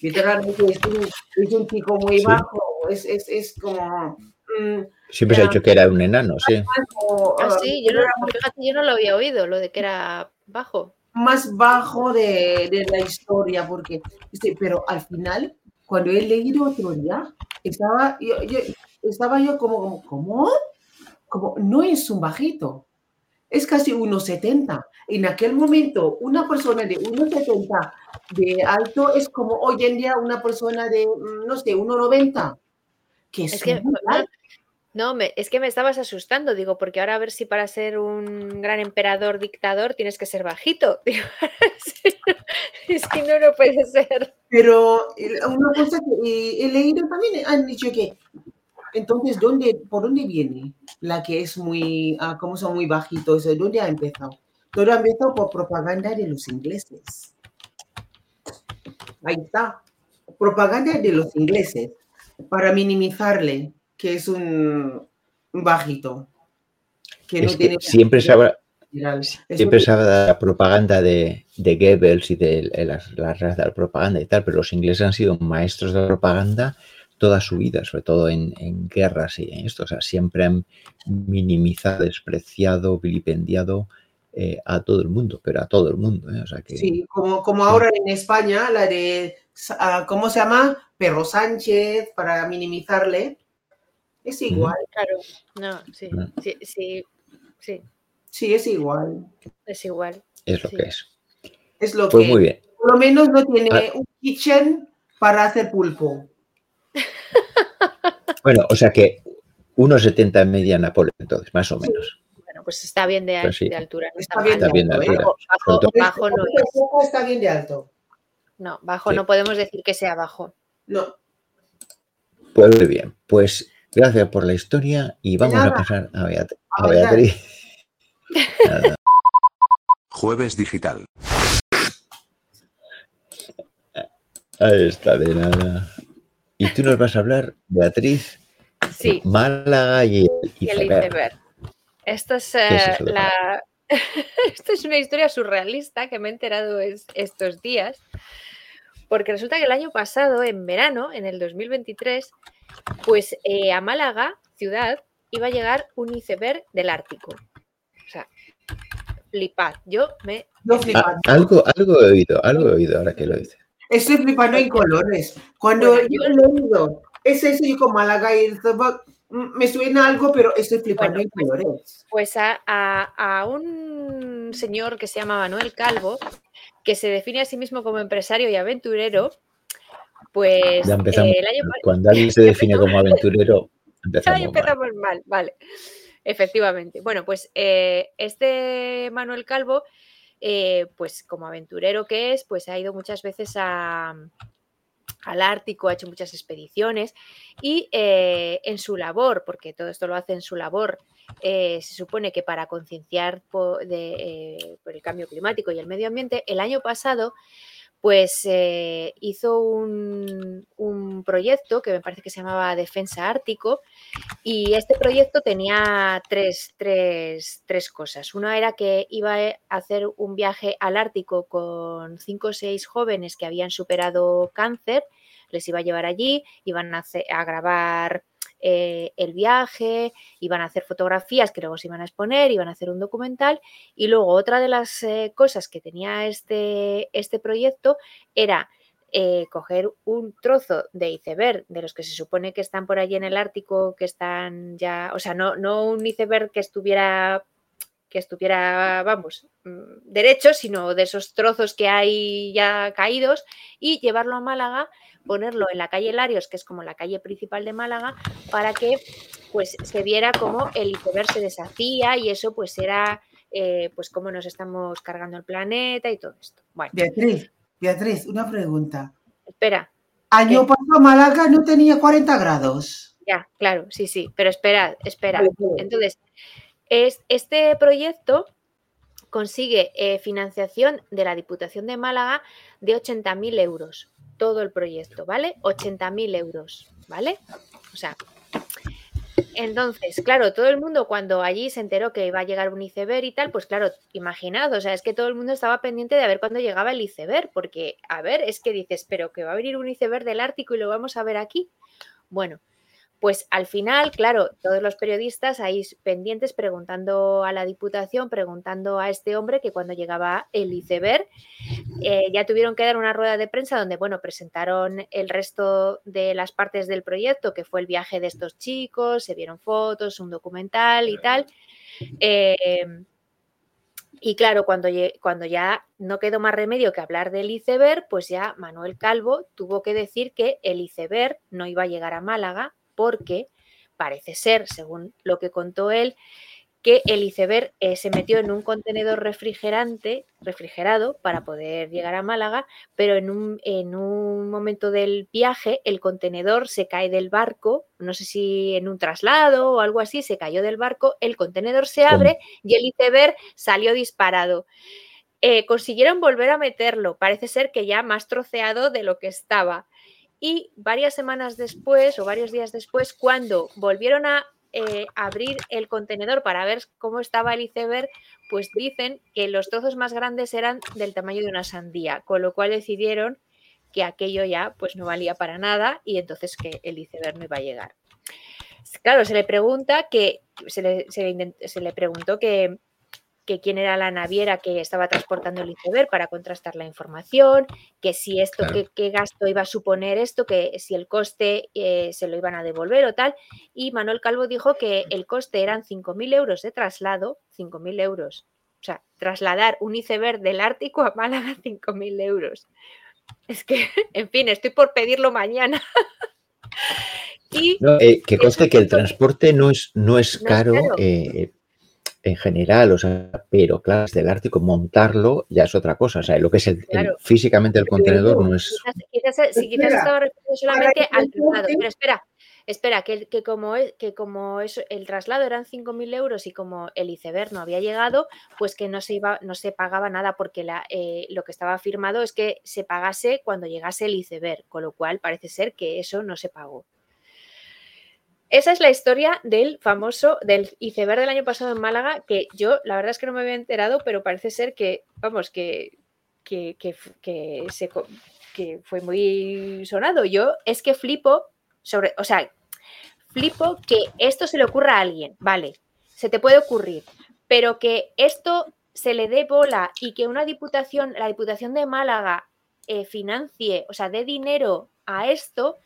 Literalmente es un, es un chico muy Sí. bajo. Es, es, es como... mm, Siempre se ha dicho que era un enano, sí. como, Ah, ah, sí, yo no, fíjate, yo no lo había oído, lo de que era bajo. más bajo de, de la historia, porque, este, pero al final, cuando he leído otro día, estaba yo, yo- estaba yo como, como, ¿cómo? Como, no es un bajito, es casi 1,70. En aquel momento, una persona de 1,70 de alto es como hoy en día una persona de, mm, no sé, 1,90. Que es, Es que, no, me, es que me estabas asustando, digo, porque ahora a ver si para ser un gran emperador dictador tienes que ser bajito. <laughs> Digo, <laughs> es que no, no puede ser. Pero eh, una cosa que eh, he leído también, han dicho que, entonces, ¿dónde, ¿por dónde viene la que es muy, ah, como son muy bajitos? ¿Dónde ha empezado? Todo ha empezado por propaganda de los ingleses. Ahí está. Propaganda de los ingleses para minimizarle que es un bajito. Que no Es que tiene siempre se habla, siempre se habla de la propaganda de, de Goebbels y de las, las redes de la propaganda y tal, pero los ingleses han sido maestros de la propaganda toda su vida, sobre todo en, en guerras y en esto. O sea, siempre han minimizado, despreciado, vilipendiado eh, a todo el mundo, pero a todo el mundo. ¿eh? O sea que Sí, como, como ahora en España, la de, ah, ¿cómo se llama? Perro Sánchez, para minimizarle. Es igual, Claro, no, sí, Mm. sí, sí, sí, sí, es igual. es igual. es lo sí. que es. Es lo Pues que. muy bien. Por lo menos no tiene Ah. un kitchen para hacer pulpo. <laughs> Bueno, o sea que 1,70 de media Napoleón, entonces, más o menos. Bueno, pues está bien de, Pues sí. de altura. No Está bien de altura. Bajo, bajo- no es. Está bien de alto. No, bajo Sí. no podemos decir que sea bajo. No. Pues muy bien. Pues gracias por la historia y vamos a pasar a, Beat- A. Beatriz. Jueves digital. Ahí está, de nada. Y tú nos vas a hablar, Beatriz, Sí, de Málaga y, el y el iceberg. Esto es, ¿Qué es eh, la... <laughs> Esto es una historia surrealista que me he enterado es- estos días, porque resulta que el año pasado, en verano, en el 2023, pues eh, a Málaga, ciudad, iba a llegar un iceberg del Ártico. Flipad. Yo me... Yo Ah, flipando. algo, algo he oído, algo he oído ahora que lo dice. Estoy flipando en colores. Cuando Bueno, yo lo he oído, es eso, yo con Málaga y mm, me suena algo, pero estoy flipando Bueno, en colores. Pues a, a- a un señor que se llama Manuel Calvo, que se define a sí mismo como empresario y aventurero, pues Ya empezamos. eh, el año pa- Cuando alguien se define <laughs> como aventurero, empezamos. Mal. empezamos mal, vale. Efectivamente. Bueno, pues eh, este Manuel Calvo, eh, pues como aventurero que es, pues ha ido muchas veces al Ártico, ha hecho muchas expediciones y eh, en su labor, porque todo esto lo hace en su labor, se supone que para concienciar por el cambio climático y el medio ambiente, el año pasado pues eh, hizo un, un proyecto que me parece que se llamaba Defensa Ártico y este proyecto tenía tres, tres- tres cosas. Una era que iba a hacer un viaje al Ártico con cinco o seis jóvenes que habían superado cáncer, les iba a llevar allí, iban a, hacer- a grabar eh, el viaje, iban a hacer fotografías que luego se iban a exponer, iban a hacer un documental y luego otra de las eh, cosas que tenía este, este proyecto era eh, coger un trozo de iceberg, de los que se supone que están por allí en el Ártico, que están ya, o sea, no, no un iceberg que estuviera que estuviera, vamos, mm, derecho, sino de esos trozos que hay ya caídos y llevarlo a Málaga, ponerlo en la calle Larios, que es como la calle principal de Málaga, para que pues se viera cómo el iceberg se deshacía y eso pues era eh, pues cómo nos estamos cargando el planeta y todo esto. Bueno, Beatriz, Beatriz, una pregunta. espera, Año ¿Qué? pasado Málaga no tenía 40 grados. Ya, claro, sí, sí, pero espera, espera. Vale, vale. Entonces, es, este proyecto consigue eh, financiación de la Diputación de Málaga de 80.000 euros, todo el proyecto, ¿vale? 80.000 euros, ¿vale? O sea, entonces, claro, todo el mundo cuando allí se enteró que iba a llegar un iceberg y tal, pues claro, imaginad, o sea, es que todo el mundo estaba pendiente de a ver cuándo llegaba el iceberg, porque, a ver, es que dices, pero que va a venir un iceberg del Ártico y lo vamos a ver aquí. Bueno, pues al final, claro, todos los periodistas ahí pendientes preguntando a la Diputación, preguntando a este hombre que cuando llegaba el iceberg, eh, ya tuvieron que dar una rueda de prensa donde, bueno, presentaron el resto de las partes del proyecto, que fue el viaje de estos chicos, se vieron fotos, un documental y tal. Eh, y claro, cuando, cuando ya no quedó más remedio que hablar del iceberg, pues ya Manuel Calvo tuvo que decir que el iceberg no iba a llegar a Málaga porque parece ser, según lo que contó él, que el iceberg eh, se metió en un contenedor refrigerante, refrigerado para poder llegar a Málaga, pero en un, en un momento del viaje el contenedor se cae del barco, no sé si en un traslado o algo así, se cayó del barco, el contenedor se abre y el iceberg salió disparado. Eh, consiguieron volver a meterlo, parece ser que ya más troceado de lo que estaba. Y varias semanas después o varios días después, cuando volvieron a eh, abrir el contenedor para ver cómo estaba el iceberg, pues dicen que los trozos más grandes eran del tamaño de una sandía, con lo cual decidieron que aquello ya pues no valía para nada y entonces que el iceberg no iba a llegar. Claro, se le pregunta que se le, se le intent- se le preguntó que, que quién era la naviera que estaba transportando el iceberg para contrastar la información, que si esto, Claro. qué, qué gasto iba a suponer esto, que si el coste eh, se lo iban a devolver o tal. Y Manuel Calvo dijo que el coste eran 5.000 euros de traslado, 5.000 euros. O sea, trasladar un iceberg del Ártico a Málaga <laughs> 5.000 euros. Es que, <laughs> en fin, estoy por pedirlo mañana. <laughs> y eh, que conste que el transporte no es, no es caro. Eh, en general, o sea, pero claro, del Ártico montarlo ya es otra cosa. O sea, lo que es el, físicamente el contenedor no es. Quizás, si quizás estaba refiriendo solamente al traslado, pero espera, espera, que, que como, es, que como es, el traslado eran 5.000 euros y como el iceberg no había llegado, pues que no se iba, no se pagaba nada porque la, eh, lo que estaba firmado es que se pagase cuando llegase el iceberg, con lo cual parece ser que eso no se pagó. Esa es la historia del famoso, del iceberg del año pasado en Málaga, que yo la verdad es que no me había enterado, pero parece ser que, vamos, que, que, que, que fue muy sonado. Yo es que flipo sobre, o sea, flipo que esto se le ocurra a alguien, vale, se te puede ocurrir, pero que esto se le dé bola y que una diputación, la Diputación de Málaga, eh, financie, o sea, dé dinero a esto,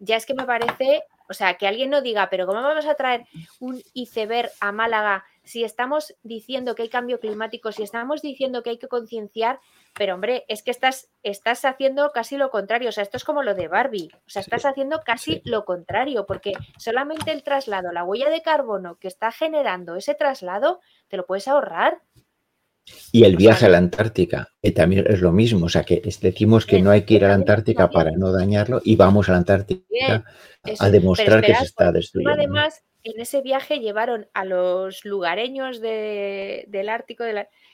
ya es que me parece o sea, que alguien no diga, pero ¿cómo vamos a traer un iceberg a Málaga si estamos diciendo que hay cambio climático, si estamos diciendo que hay que concienciar? Pero hombre, es que estás, estás haciendo casi lo contrario. O sea, esto es como lo de Barbie. O sea, estás haciendo casi lo contrario, porque solamente el traslado, la huella de carbono que está generando ese traslado, te lo puedes ahorrar. Y el viaje a la Antártica, que también es lo mismo, o sea que decimos que no hay que ir a la Antártica para no dañarlo y vamos a la Antártica a demostrar que se está destruyendo. Además, en ese viaje llevaron a los lugareños del Ártico,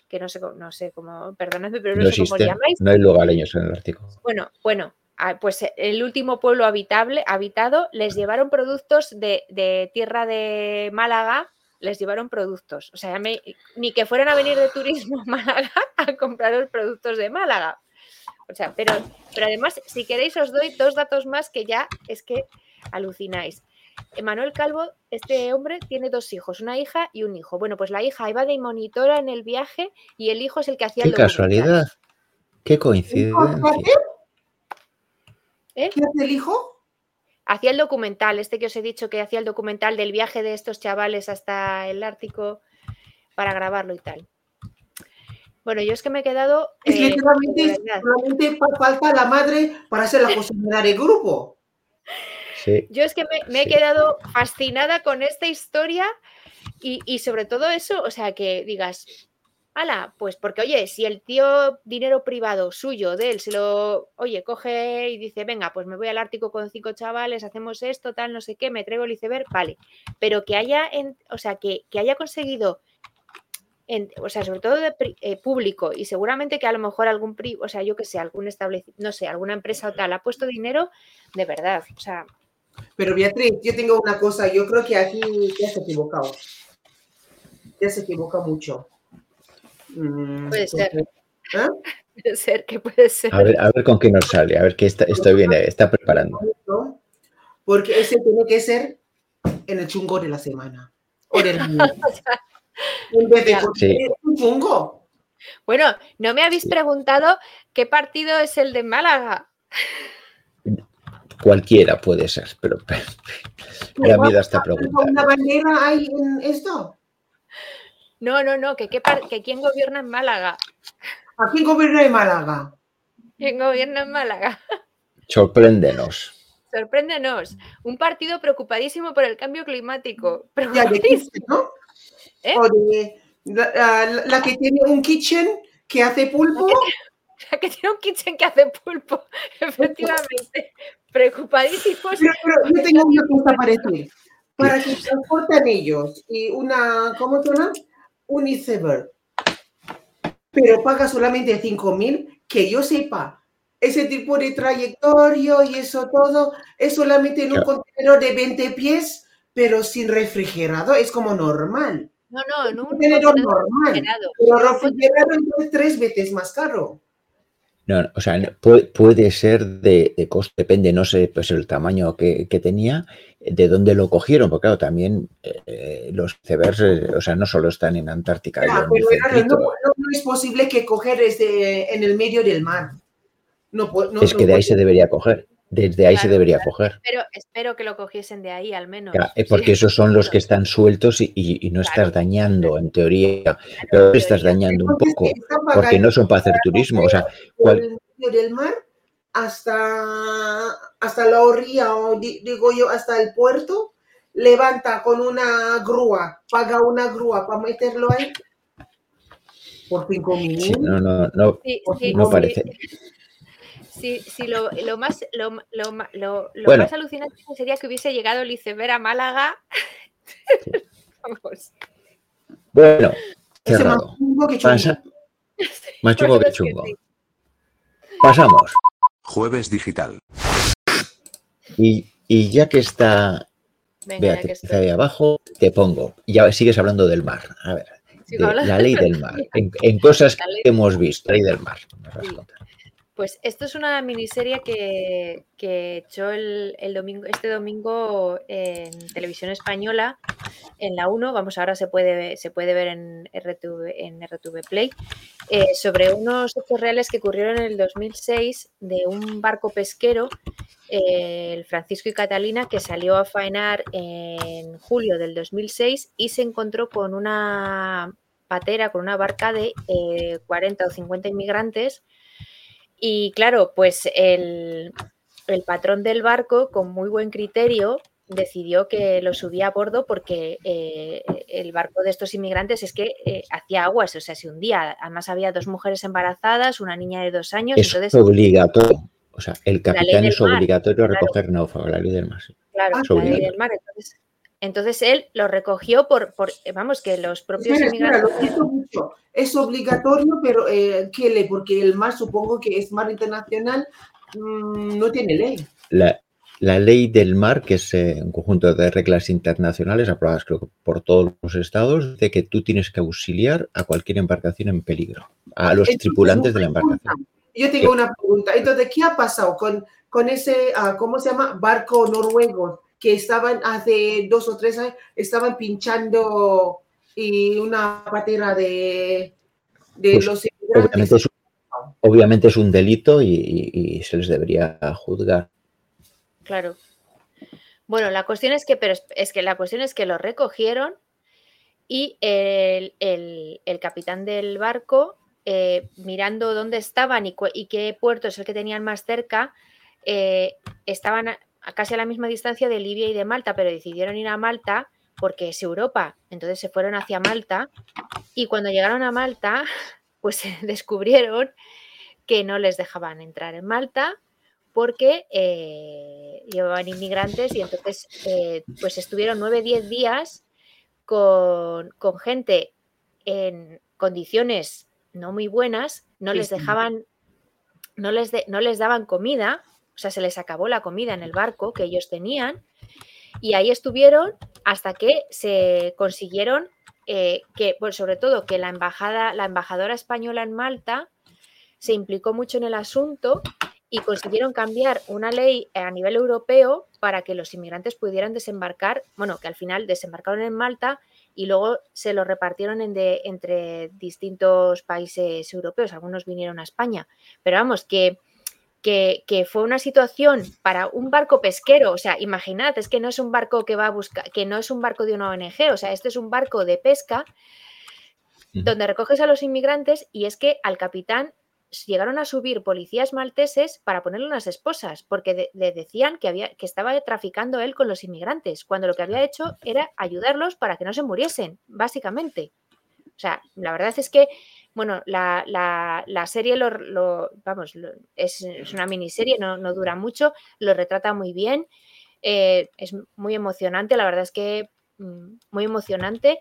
que no sé, no sé cómo, perdóname, pero no, sé cómo llamáis. No hay lugareños en el Ártico. Bueno, bueno, pues el último pueblo habitable, habitado, les llevaron productos de, de tierra de Málaga les llevaron productos. O sea, ni que fueran a venir de turismo a Málaga <laughs> a comprar los productos de Málaga. O sea, pero, pero además, si queréis, os doy dos datos más que ya es que alucináis. Emanuel Calvo, este hombre, tiene dos hijos, una hija y un hijo. Bueno, pues la hija iba de monitora en el viaje y el hijo es el que hacía el Qué casualidad. Qué coincidencia. ¿Eh? ¿Qué hace el hijo? Hacía el documental, este que os he dicho que hacía el documental del viaje de estos chavales hasta el Ártico para grabarlo y tal. Bueno, yo es que me he quedado. Es eh, solamente falta la madre para ser la cocinera del grupo. Sí. Yo es que me, he quedado fascinada con esta historia y, y, sobre todo eso, o sea, que digas, pues porque oye, si el tío dinero privado suyo de él se lo, oye, coge y dice, venga, pues me voy al Ártico con cinco chavales, hacemos esto, tal, no sé qué, me traigo el iceberg, vale, pero que haya, en, o sea, que, haya conseguido, o sea, sobre todo de eh, público y seguramente que a lo mejor algún, o sea, yo que sé, algún establecimiento, no sé, alguna empresa o tal, ha puesto dinero de verdad, o sea. Pero Beatriz, yo tengo una cosa, yo creo que aquí ya se ha equivocado. Ya se equivoca mucho Mm, puede ser. ¿eh? <laughs> Puede ser, que puede ser. A ver, a ver con qué nos sale, a ver qué está, estoy bien, está preparando. Porque ese tiene que ser en el chungo de la semana. O del <laughs> en vez de un chungo. Bueno, no me habéis preguntado qué partido es el de Málaga. Cualquiera puede ser, pero me da miedo esta pregunta. ¿Una bandera hay en esto? No, no, no, que, que quién gobierna en Málaga. ¿A quién gobierna en Málaga? ¿Quién gobierna en Málaga? Sorpréndenos. Sorpréndenos. Un partido preocupadísimo por el cambio climático. ¿no? ¿Eh? la, que tiene un kitchen que hace pulpo. La que, tiene un kitchen que hace pulpo, <laughs> efectivamente. Preocupadísimo. Pero, yo tengo una cosa para decir. Para que transporten ellos y una, ¿cómo se llama? Un iceberg, pero paga solamente 5.000, que yo sepa, ese tipo de trayectoria y eso todo es solamente en un contenedor de 20 pies, pero sin refrigerado, es como normal. No, no, en un contenedor normal. Pero refrigerado es tres veces más caro. No, o sea, puede, ser de, costo, depende, no sé, pues el tamaño que, tenía, de dónde lo cogieron, porque claro, también eh, los icebergs, eh, o sea, no solo están en Antártica. no, es posible que coger desde en el medio del mar. es que de ahí se debería coger. Desde ahí se Claro, debería coger. Espero, espero que lo cogiesen de ahí al menos. Claro, eh, <laughs> Sí, porque esos son los que están sueltos y, y- y no estás dañando, en teoría, pero estás dañando un poco, porque no son para hacer turismo. O sea, cual- del medio del mar hasta, hasta la orilla, o di- digo yo, hasta el puerto, levanta con una grúa, paga una grúa para meterlo ahí. Por cinco sí, mil. no, no, no, Sí, sí, no sí. parece. Sí, sí, lo, lo más, lo, lo lo- lo Bueno. más alucinante sería que hubiese llegado el iceberg a Málaga. <laughs> Vamos. Bueno, cerrado. que. Pasa, más La chungo que que chungo. Pasamos. Jueves digital. Y, y ya que está Venga, que Beatriz estoy. ahí abajo, te pongo. Ya sigues hablando del mar. A ver, de la ley del mar. En, en cosas La que hemos visto. Ley del mar. Me vas a Sí. contar. Pues esto es una miniserie que, que echó el, el domingo, este domingo en televisión española, en la 1, vamos, ahora se puede, se puede ver en RTV, en RTV Play, eh, sobre unos hechos reales que ocurrieron en el 2006 de un barco pesquero, eh, el Francisco y Catalina, que salió a faenar en julio del 2006 y se encontró con una patera, con una barca de eh, 40 o 50 inmigrantes y claro, pues el, el patrón del barco, con muy buen criterio, decidió que lo subía a bordo porque eh, el barco de estos inmigrantes es que eh, hacía aguas, o sea, se hundía. Además había dos mujeres embarazadas, una niña de dos años. Es entonces, obligatorio. O sea, el capitán es mar, obligatorio claro. recoger náufrago, la ley del mar. claro, Ah, la ley del mar. Entonces, entonces él lo recogió por, por, eh, vamos, que los propios Espera, espera, lo inmigrantes... siento mucho. Es obligatorio, pero eh, ¿qué ley? Porque el mar, supongo que es mar internacional, mm, no tiene ley. La, la ley del mar, que es eh, un conjunto de reglas internacionales aprobadas creo que por todos los estados, dice que tú tienes que auxiliar a cualquier embarcación en peligro, a los Entonces, tripulantes de la embarcación. Yo tengo una pregunta. Entonces, ¿qué ha pasado con, con ese, ah, ¿cómo se llama? Barco noruego que estaban hace dos o tres años, estaban pinchando y una patera de, de Pues, los Obviamente es, obviamente es un delito y, y- y se les debería juzgar. Claro. Bueno, la cuestión es que, pero es, es que la cuestión es que lo recogieron y el, el- el capitán del barco, eh, mirando dónde estaban y, cu- y qué puerto es el que tenían más cerca, eh, estaban a, casi a la misma distancia de Libia y de Malta, pero decidieron ir a Malta porque es Europa. Entonces se fueron hacia Malta y cuando llegaron a Malta, <laughs> pues <laughs> descubrieron que no les dejaban entrar en Malta porque eh, llevaban inmigrantes y entonces eh, pues estuvieron 9-10 días con, con gente en condiciones no muy buenas, no les dejaban, no les, de- no les daban comida, o sea, se les acabó la comida en el barco que ellos tenían y ahí estuvieron hasta que se consiguieron eh, que, pues sobre todo que la embajada, la embajadora española en Malta se implicó mucho en el asunto y consiguieron cambiar una ley a nivel europeo para que los inmigrantes pudieran desembarcar, bueno, que al final desembarcaron en Malta y luego se lo repartieron entre distintos países europeos, algunos vinieron a España, pero vamos, que, que, que fue una situación para un barco pesquero, o sea, imaginad, es que no es un barco que va a buscar, que no es un barco de una ONG, o sea, este es un barco de pesca donde recoges a los inmigrantes y es que al capitán llegaron a subir policías malteses para ponerle unas esposas, porque de- le decían que, había, que estaba traficando él con los inmigrantes, cuando lo que había hecho era ayudarlos para que no se muriesen, básicamente. O sea, la verdad es que, bueno, la, la- la serie lo, lo- vamos, lo- es, es una miniserie, no, no dura mucho, lo retrata muy bien, eh, es muy emocionante, la verdad es que mm, muy emocionante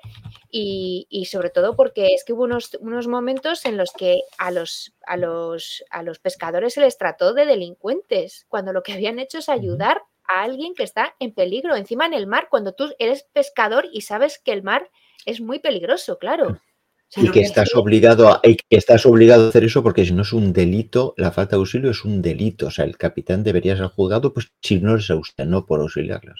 y, y sobre todo porque es que hubo unos, unos momentos en los que a los, a, los, a los pescadores se les trató de delincuentes, cuando lo que habían hecho es ayudar a alguien que está en peligro, encima en el mar, cuando tú eres pescador y sabes que el mar es muy peligroso, claro. Y que es estás obligado a, y que estás obligado a hacer eso porque si no es un delito, la falta de auxilio es un delito. O sea, el capitán debería ser juzgado pues si no les auxilia, no por auxiliarles.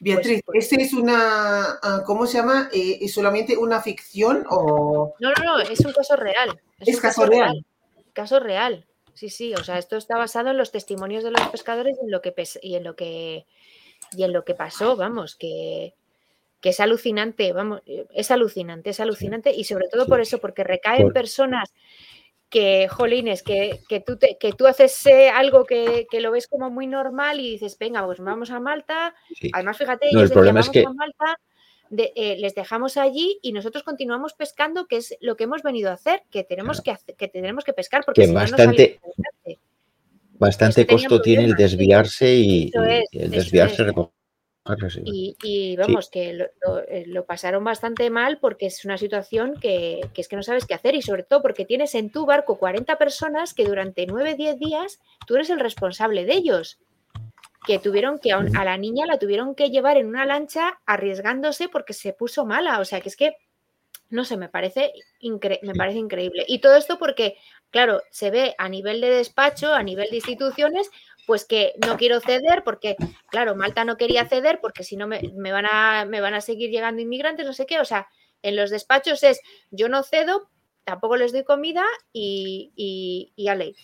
Beatriz, pues- ¿esta es una, ah, ¿cómo se llama? Eh, ¿Es solamente una ficción o No, no, no, es un caso real. es un caso real? Caso real. Sí, sí, o sea, esto está basado en los testimonios de los pescadores y en lo que, y en lo que, y en lo que pasó, vamos, que, que es alucinante, vamos, es alucinante, es alucinante y sobre todo por eso, porque recaen personas que, jolines, que, que, tú, que tú haces eh, algo que, lo ves como muy normal y dices, venga, pues vamos a Malta. Además, fíjate, ellos el problema es que... a Malta, eh, les dejamos allí y nosotros continuamos pescando, que es lo que hemos venido a hacer, que tenemos, que, que, tenemos que pescar. Porque que bastante, bastante costo tiene el desviarse y, el desviarse y, vamos, que eh, lo, pasaron bastante mal porque es una situación que, es que no sabes qué hacer y sobre todo porque tienes en tu barco 40 personas que durante 9, 10 días tú eres el responsable de ellos. Que tuvieron que, a, la niña la tuvieron que llevar en una lancha arriesgándose porque se puso mala. O sea, que es que, no sé, me parece, me parece increíble. Y todo esto porque, claro, se ve a nivel de despacho, a nivel de instituciones, pues que no quiero ceder porque, claro, Malta no quería ceder porque si no me, van a, me van a seguir llegando inmigrantes, no sé qué. O sea, en los despachos es yo no cedo, tampoco les doy comida y, y, y a ley.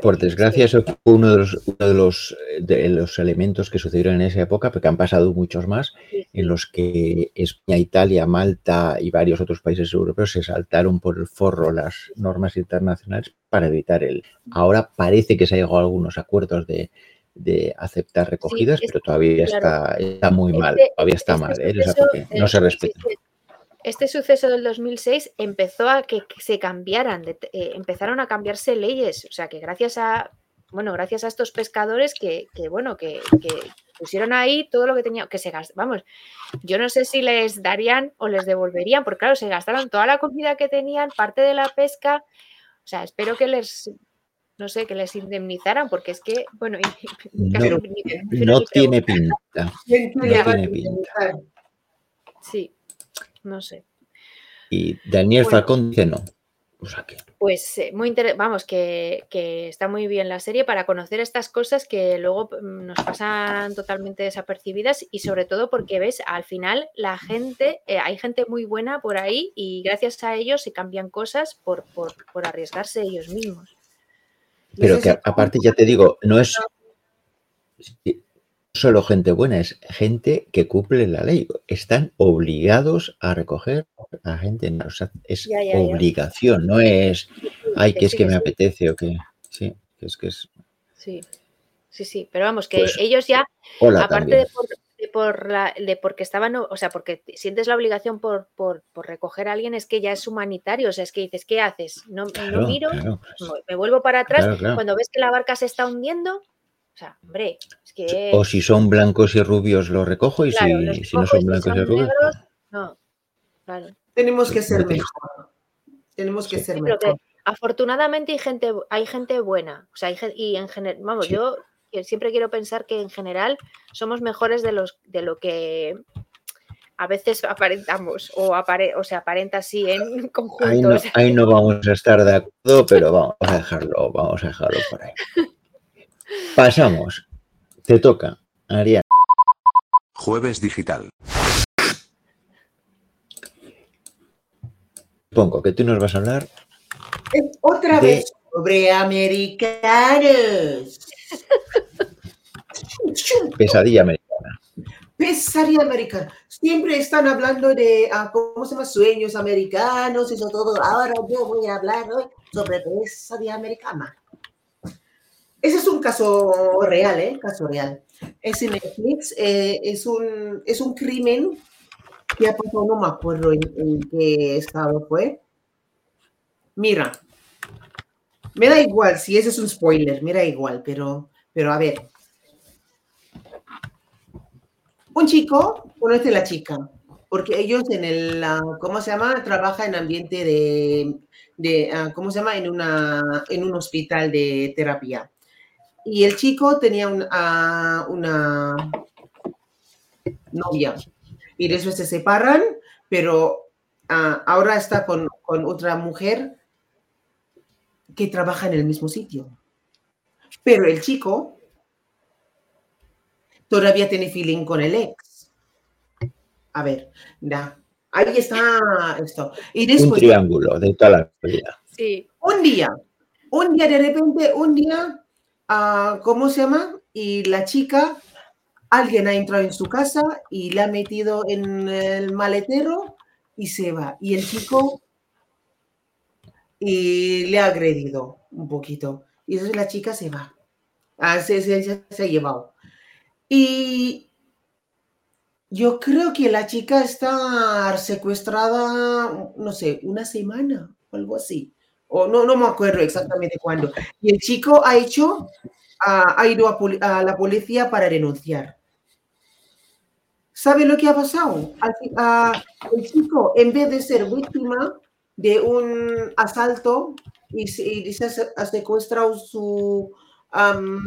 Por desgracia, eso fue uno de los, uno de los, de los elementos que sucedieron en esa época, porque han pasado muchos más, en los que España, Italia, Malta y varios otros países europeos se saltaron por el forro las normas internacionales para evitar el. Ahora parece que se ha llegado a algunos acuerdos de, aceptar recogidas, pero todavía está, está, muy mal, todavía está mal, ¿eh? no se respeta este suceso del 2006 empezó a que, se cambiaran, eh, empezaron a cambiarse leyes, o sea que gracias a, bueno, gracias a estos pescadores que, bueno, que, pusieron ahí todo lo que tenían, que se gastaron, vamos, yo no sé si les darían o les devolverían, porque claro, se gastaron toda la comida que tenían, parte de la pesca, o sea, espero que les, no sé, que les indemnizaran, porque es que, bueno, <laughs> no, tiene pinta. No tiene pinta. Sí no sé. Y Daniel Falcón dice no. O sea que... Pues eh, muy vamos, que, está muy bien la serie para conocer estas cosas que luego mm, nos pasan totalmente desapercibidas y sobre todo porque ves, al final la gente, eh, hay gente muy buena por ahí y gracias a ellos se cambian cosas por, por, por arriesgarse ellos mismos. Pero que aparte ya te digo, no es solo gente buena, es gente que cumple la ley. Están obligados a recoger a gente. es obligación, no es, ay, que es que me apetece o que. Sí, es que es. Sí, sí, sí. Pero vamos, que pues, ellos ya, aparte de por, la, de porque estaban, o sea, porque sientes la obligación por, por, recoger a alguien, es que ya es humanitario. O sea, es que dices, ¿qué haces? No, no miro, pues. me vuelvo para atrás. Cuando ves que la barca se está hundiendo, o sea, hombre, es que. O si son blancos y rubios, los recojo, y si, no son blancos y, rubios. no, claro. Tenemos que ser mejor. Tenemos que ser mejor. afortunadamente hay gente, hay gente buena. O sea, hay, y en general, vamos, yo siempre quiero pensar que en general somos mejores de los de lo que a veces aparentamos o, apare, o se aparenta así en conjunto. <laughs> Ahí no, ahí no, vamos a estar de acuerdo, pero vamos a dejarlo, vamos a dejarlo por ahí. <laughs> Pasamos. Te toca, Ariana. Jueves digital. Pongo que tú nos vas a hablar. Otra vez sobre americanos. Pesadilla americana. Pesadilla americana. Siempre están hablando de, ah, ¿cómo se llama? Sueños americanos, eso todo. Ahora yo voy a hablar hoy sobre pesadilla americana. Ese es un caso real, ¿eh? Caso real. Es en Netflix, eh, es, un, es un crimen que ha pasado, no me acuerdo en, qué estado fue. Mira, me da igual si ese es un spoiler, me da igual, pero, pero a ver. Un chico conoce a la chica, porque ellos en el, ¿cómo se llama? Trabaja en ambiente de, de ah, ¿cómo se llama? En, una, en un hospital de terapia y el chico tenía una novia y después se separan, pero ah, ahora está con, otra mujer que trabaja en el mismo sitio. Pero el chico todavía tiene feeling con el ex. A ver, ya. Ahí está esto. Y después, un triángulo de toda la vida. Sí. Un día un día de repente, un día, ¿cómo se llama? Y la chica, alguien ha entrado en su casa y le ha metido en el maletero y se va. Y el chico y le ha agredido un poquito. Y entonces la chica se va. Ah, se, se ha llevado. Y yo creo que la chica está secuestrada, no sé, una semana o algo así. O no, no me acuerdo exactamente cuándo. Y el chico ha hecho, ha ido a, la policía para denunciar. ¿Sabe lo que ha pasado? el chico, en vez de ser víctima de un asalto y, se ha secuestrado su,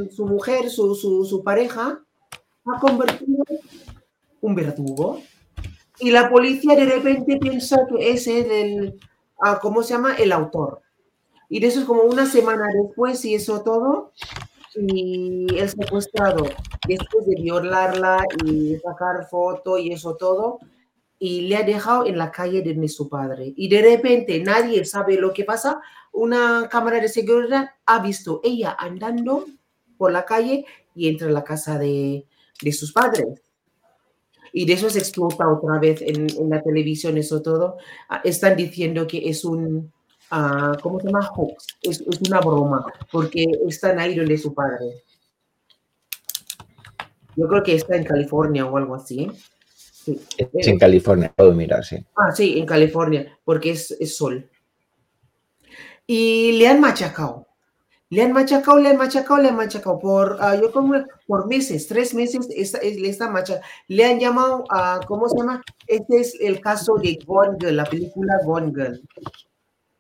su mujer, su, su pareja, ha convertido un verdugo. Y la policía de repente piensa que ese es el, ah, ¿cómo se llama? El autor. Y de eso es como una semana después y eso todo. Y el secuestrado, después de violarla y sacar foto y eso todo, y le ha dejado en la calle de su padre. Y de repente nadie sabe lo que pasa. Una cámara de seguridad ha visto ella andando por la calle y entra a la casa de, de sus padres. Y de eso se explota otra vez en, en la televisión, eso todo. Ah, están diciendo que es un, uh, ¿cómo se llama? Hoax. Es, es, una broma, porque están ahí donde su padre. Yo creo que está en California o algo así. Sí. Es en California, puedo mirar, sí. Ah, sí, en California, porque es, es sol. Y le han machacado le han machacado, le han machacado, le han machacado por, uh, yo como por meses, tres meses, esta, esta macha, le han llamado a, ¿cómo se llama? Este es el caso de Gone Girl, la película Gone Girl.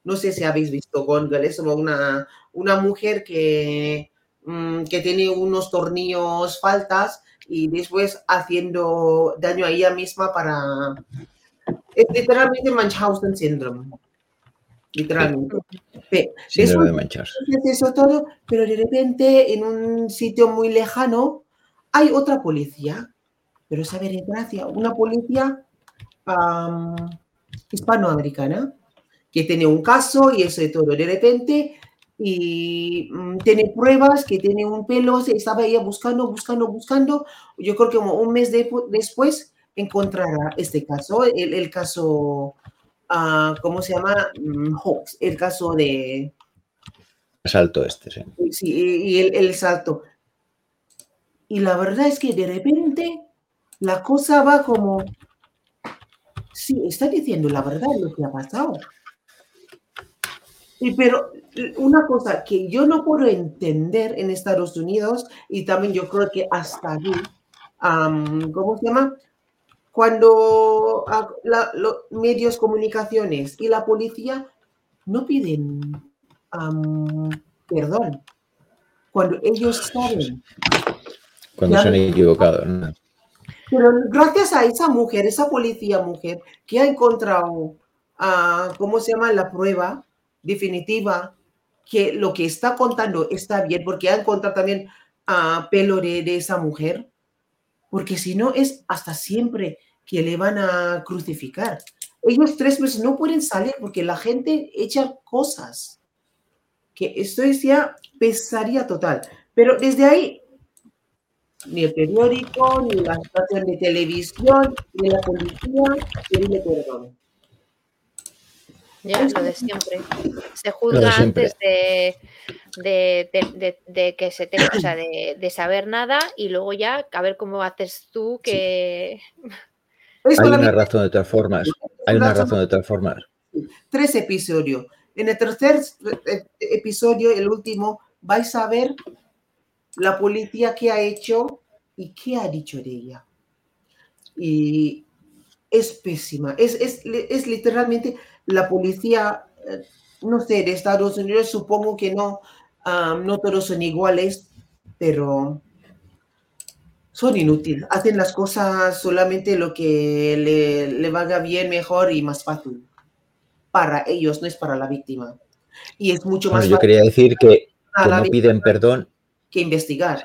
No sé si habéis visto Gone Girl, es una, una mujer que, um, que tiene unos tornillos faltas y después haciendo daño a ella misma para... Es literalmente Munchausen Syndrome. Literalmente. Eso, de mancharse. Eso todo, pero de repente en un sitio muy lejano hay otra policía, pero esa gracia, una policía um, hispanoamericana que tiene un caso y eso de todo. De repente y um, tiene pruebas que tiene un pelo, estaba ella buscando, buscando, buscando. Yo creo que como un mes de, después encontrará este caso, el, el caso uh, ¿cómo se llama? Mm, Hawks, el caso de... Salto este, sí. Sí, y el, el salto. Y la verdad es que de repente la cosa va como... Sí, está diciendo la verdad lo que ha pasado. Y pero una cosa que yo no puedo entender en Estados Unidos y también yo creo que hasta aquí, um, ¿cómo se llama? cuando los medios comunicaciones y la policía no piden perdón, cuando ellos saben. Cuando se han equivocado. ¿no? Pero gracias a esa mujer, esa policía mujer, que ha encontrado, ¿cómo se llama? La prueba definitiva que lo que está contando está bien, porque ha encontrado también a pelo de, esa mujer, porque si no es hasta siempre que le van a crucificar. Ellos tres meses no pueden salir porque la gente echa cosas. Que esto ya pesaría total. Pero desde ahí, ni el periódico, ni la estación de televisión, ni la policía, perdón. Ya, lo de siempre. Se juzga antes de, de, que se tenga, o sea, de, saber nada y luego ya a ver cómo haces tú que. Hay una razón de todas formas. Hay una razón de todas formas. Tres episodios. En el tercer eh, episodio, el último, vais a ver la policía que ha hecho y qué ha dicho de ella. Y es pésima. Es, es, es literalmente la policía, eh, no sé, de Estados Unidos, supongo que no, no todos son iguales, pero son inútiles. Hacen las cosas solamente lo que le, le vaya bien, mejor y más fácil. Para ellos, no es para la víctima. Y es mucho más Yo quería decir que, no piden perdón. Que investigar.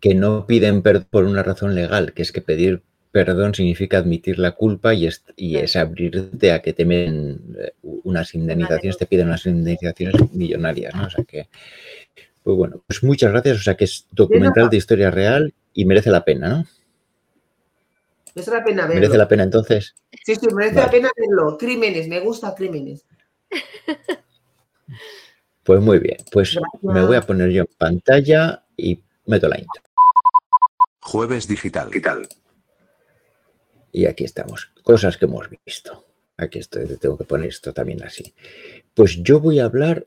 que no piden perdón por una razón legal, que es que pedir perdón significa admitir la culpa y es, y es abrirte a que te den eh, unas indemnizaciones, te piden unas indemnizaciones millonarias, ¿no? O sea que, pues bueno, pues muchas gracias. O sea que es documental de historia real y merece la pena, ¿no? Merece la pena verlo. Merece la pena entonces. Sí, sí, merece la pena verlo. Crímenes, me gusta crímenes. Pues muy bien, pues me voy a poner yo en pantalla y meto la intro. Jueves digital. digital. Y aquí estamos. Cosas que hemos visto. Aquí estoy, tengo que poner esto también así. Pues yo voy a hablar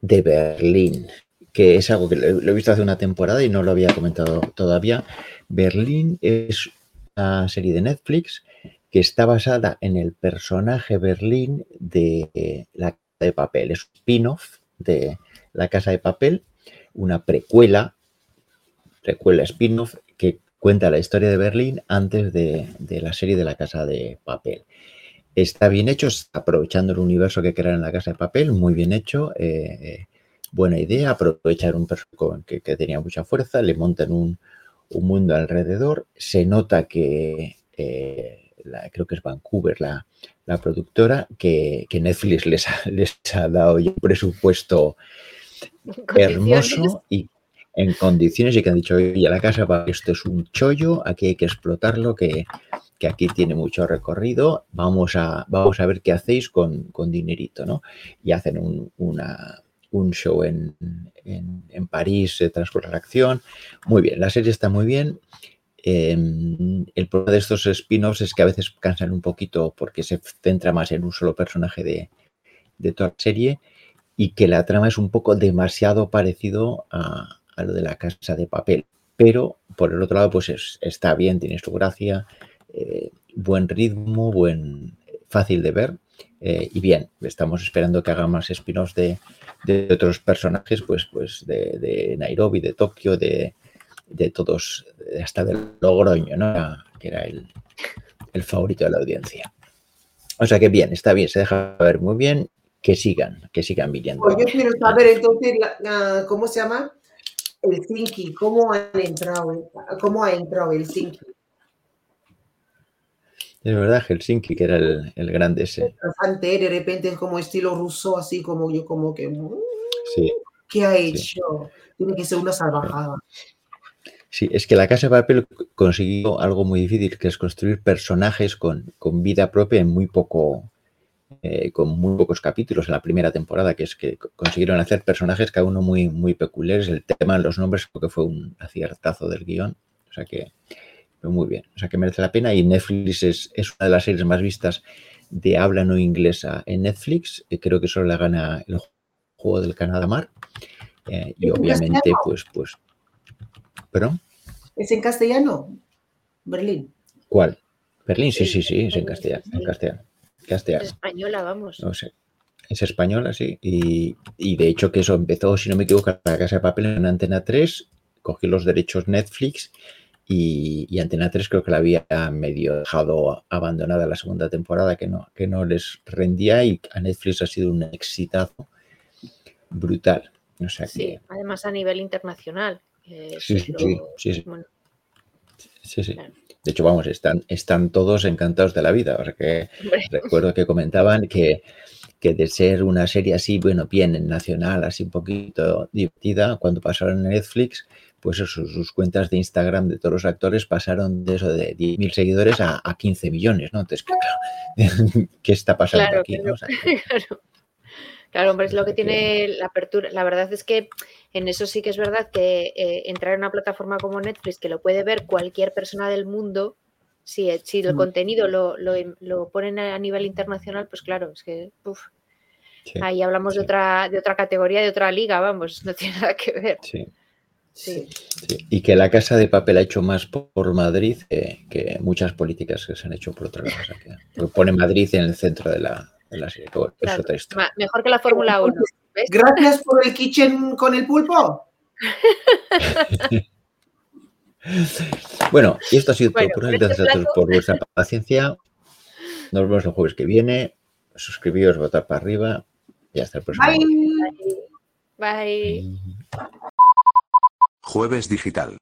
de Berlín, que es algo que lo he visto hace una temporada y no lo había comentado todavía. Berlín es una serie de Netflix que está basada en el personaje Berlín de La Casa de Papel. Es un spin-off de La Casa de Papel, una precuela, precuela spin-off que cuenta la historia de Berlín antes de, la serie de la Casa de Papel. Está bien hecho, aprovechando el universo que crearon en la Casa de Papel, muy bien hecho, eh, eh, buena idea, aprovechar un personaje que, que, tenía mucha fuerza, le montan un, mundo alrededor, se nota que eh, creo que es Vancouver la, productora, que, Netflix les ha, les ha dado un presupuesto <laughs> hermoso y en condiciones y que han dicho, oye, la casa, esto es un chollo, aquí hay que explotarlo, que, aquí tiene mucho recorrido, vamos a, vamos a ver qué hacéis con, con dinerito, ¿no? Y hacen un, una, un show en, en, París, se transcurre la acción. Muy bien, la serie está muy bien. Em, el problema de estos spin-offs es que a veces cansan un poquito porque se centra más en un solo personaje de, de toda la serie y que la trama es un poco demasiado parecido a, lo de la casa de papel. Pero por el otro lado, pues está bien, tiene su gracia, eh, buen ritmo, buen, fácil de ver. Eh, y bien, estamos esperando que haga más spin-offs de, otros personajes, pues, pues de, Nairobi, de Tokio, de, todos, hasta del Logroño, ¿no? que era el, el, favorito de la audiencia. O sea que bien, está bien, se deja ver muy bien, que sigan, que sigan viniendo. Pues yo quiero saber entonces, ¿cómo se llama? El Thinking, cómo han entrado, cómo ha entrado el Thinking. Es verdad, Helsinki, que era el, el grande ese. de repente es como estilo ruso, así como yo, como que. Mm, sí. ¿Qué ha hecho? Tiene que ser una salvajada. Sí, es que la Casa de Papel consiguió algo muy difícil, que es construir personajes con, con vida propia en muy poco, eh, con muy pocos capítulos en la primera temporada, que es que consiguieron hacer personajes cada uno muy, muy peculiares. El tema de los nombres creo que fue un aciertazo del guion. O sea que muy bien. O sea que merece la pena. Y Netflix es, una de las series más vistas de habla no inglesa en Netflix. Eh, creo que solo la gana el juego del Canadá Mar. Eh, y obviamente, pues, pues. ¿Perdón? ¿Es en castellano? Berlín. ¿Cuál? Berlín, sí, sí, sí, es en castellano. En castellano. Es española, vamos. No sé. Es española, sí. Y, de hecho que eso empezó, si no me equivoco, la Casa de Papel en Antena 3, cogió los derechos Netflix y, Antena 3 creo que la había medio dejado abandonada la segunda temporada, que no, que no les rendía y a Netflix ha sido un exitazo brutal. sí, además a nivel internacional. sí, sí, sí, sí, sí. De hecho, vamos, están, están todos encantados de la vida. O que recuerdo que comentaban que, que, de ser una serie así, bueno, bien nacional, así un poquito divertida, cuando pasaron en Netflix, pues sus cuentas de Instagram de todos los actores pasaron de eso de 10.000 seguidores a, 15 millones, ¿no? Entonces, <laughs> ¿qué está pasando aquí? claro. <laughs> Claro, hombre, es lo que tiene la apertura. La verdad es que en eso sí que es verdad que eh, entrar en una plataforma como Netflix, que lo puede ver cualquier persona del mundo, si, eh, si el contenido lo, lo, ponen a nivel internacional, pues claro, es que ahí hablamos de otra de otra categoría, de otra liga, vamos, <laughs> no tiene nada que ver. Sí. Sí. Y que la Casa de Papel ha hecho más por Madrid que muchas políticas que se han hecho por otra cosa. pone Madrid en el centro de la, Mejor que la Fórmula 1. Gracias por el kitchen con el pulpo. <laughs> bueno, y esto ha sido todo por hoy. Gracias a todos por vuestra <laughs> paciencia. Nos vemos el jueves que viene. Suscribíos, votar para arriba y hasta el próximo. Bye. Bye. Jueves digital.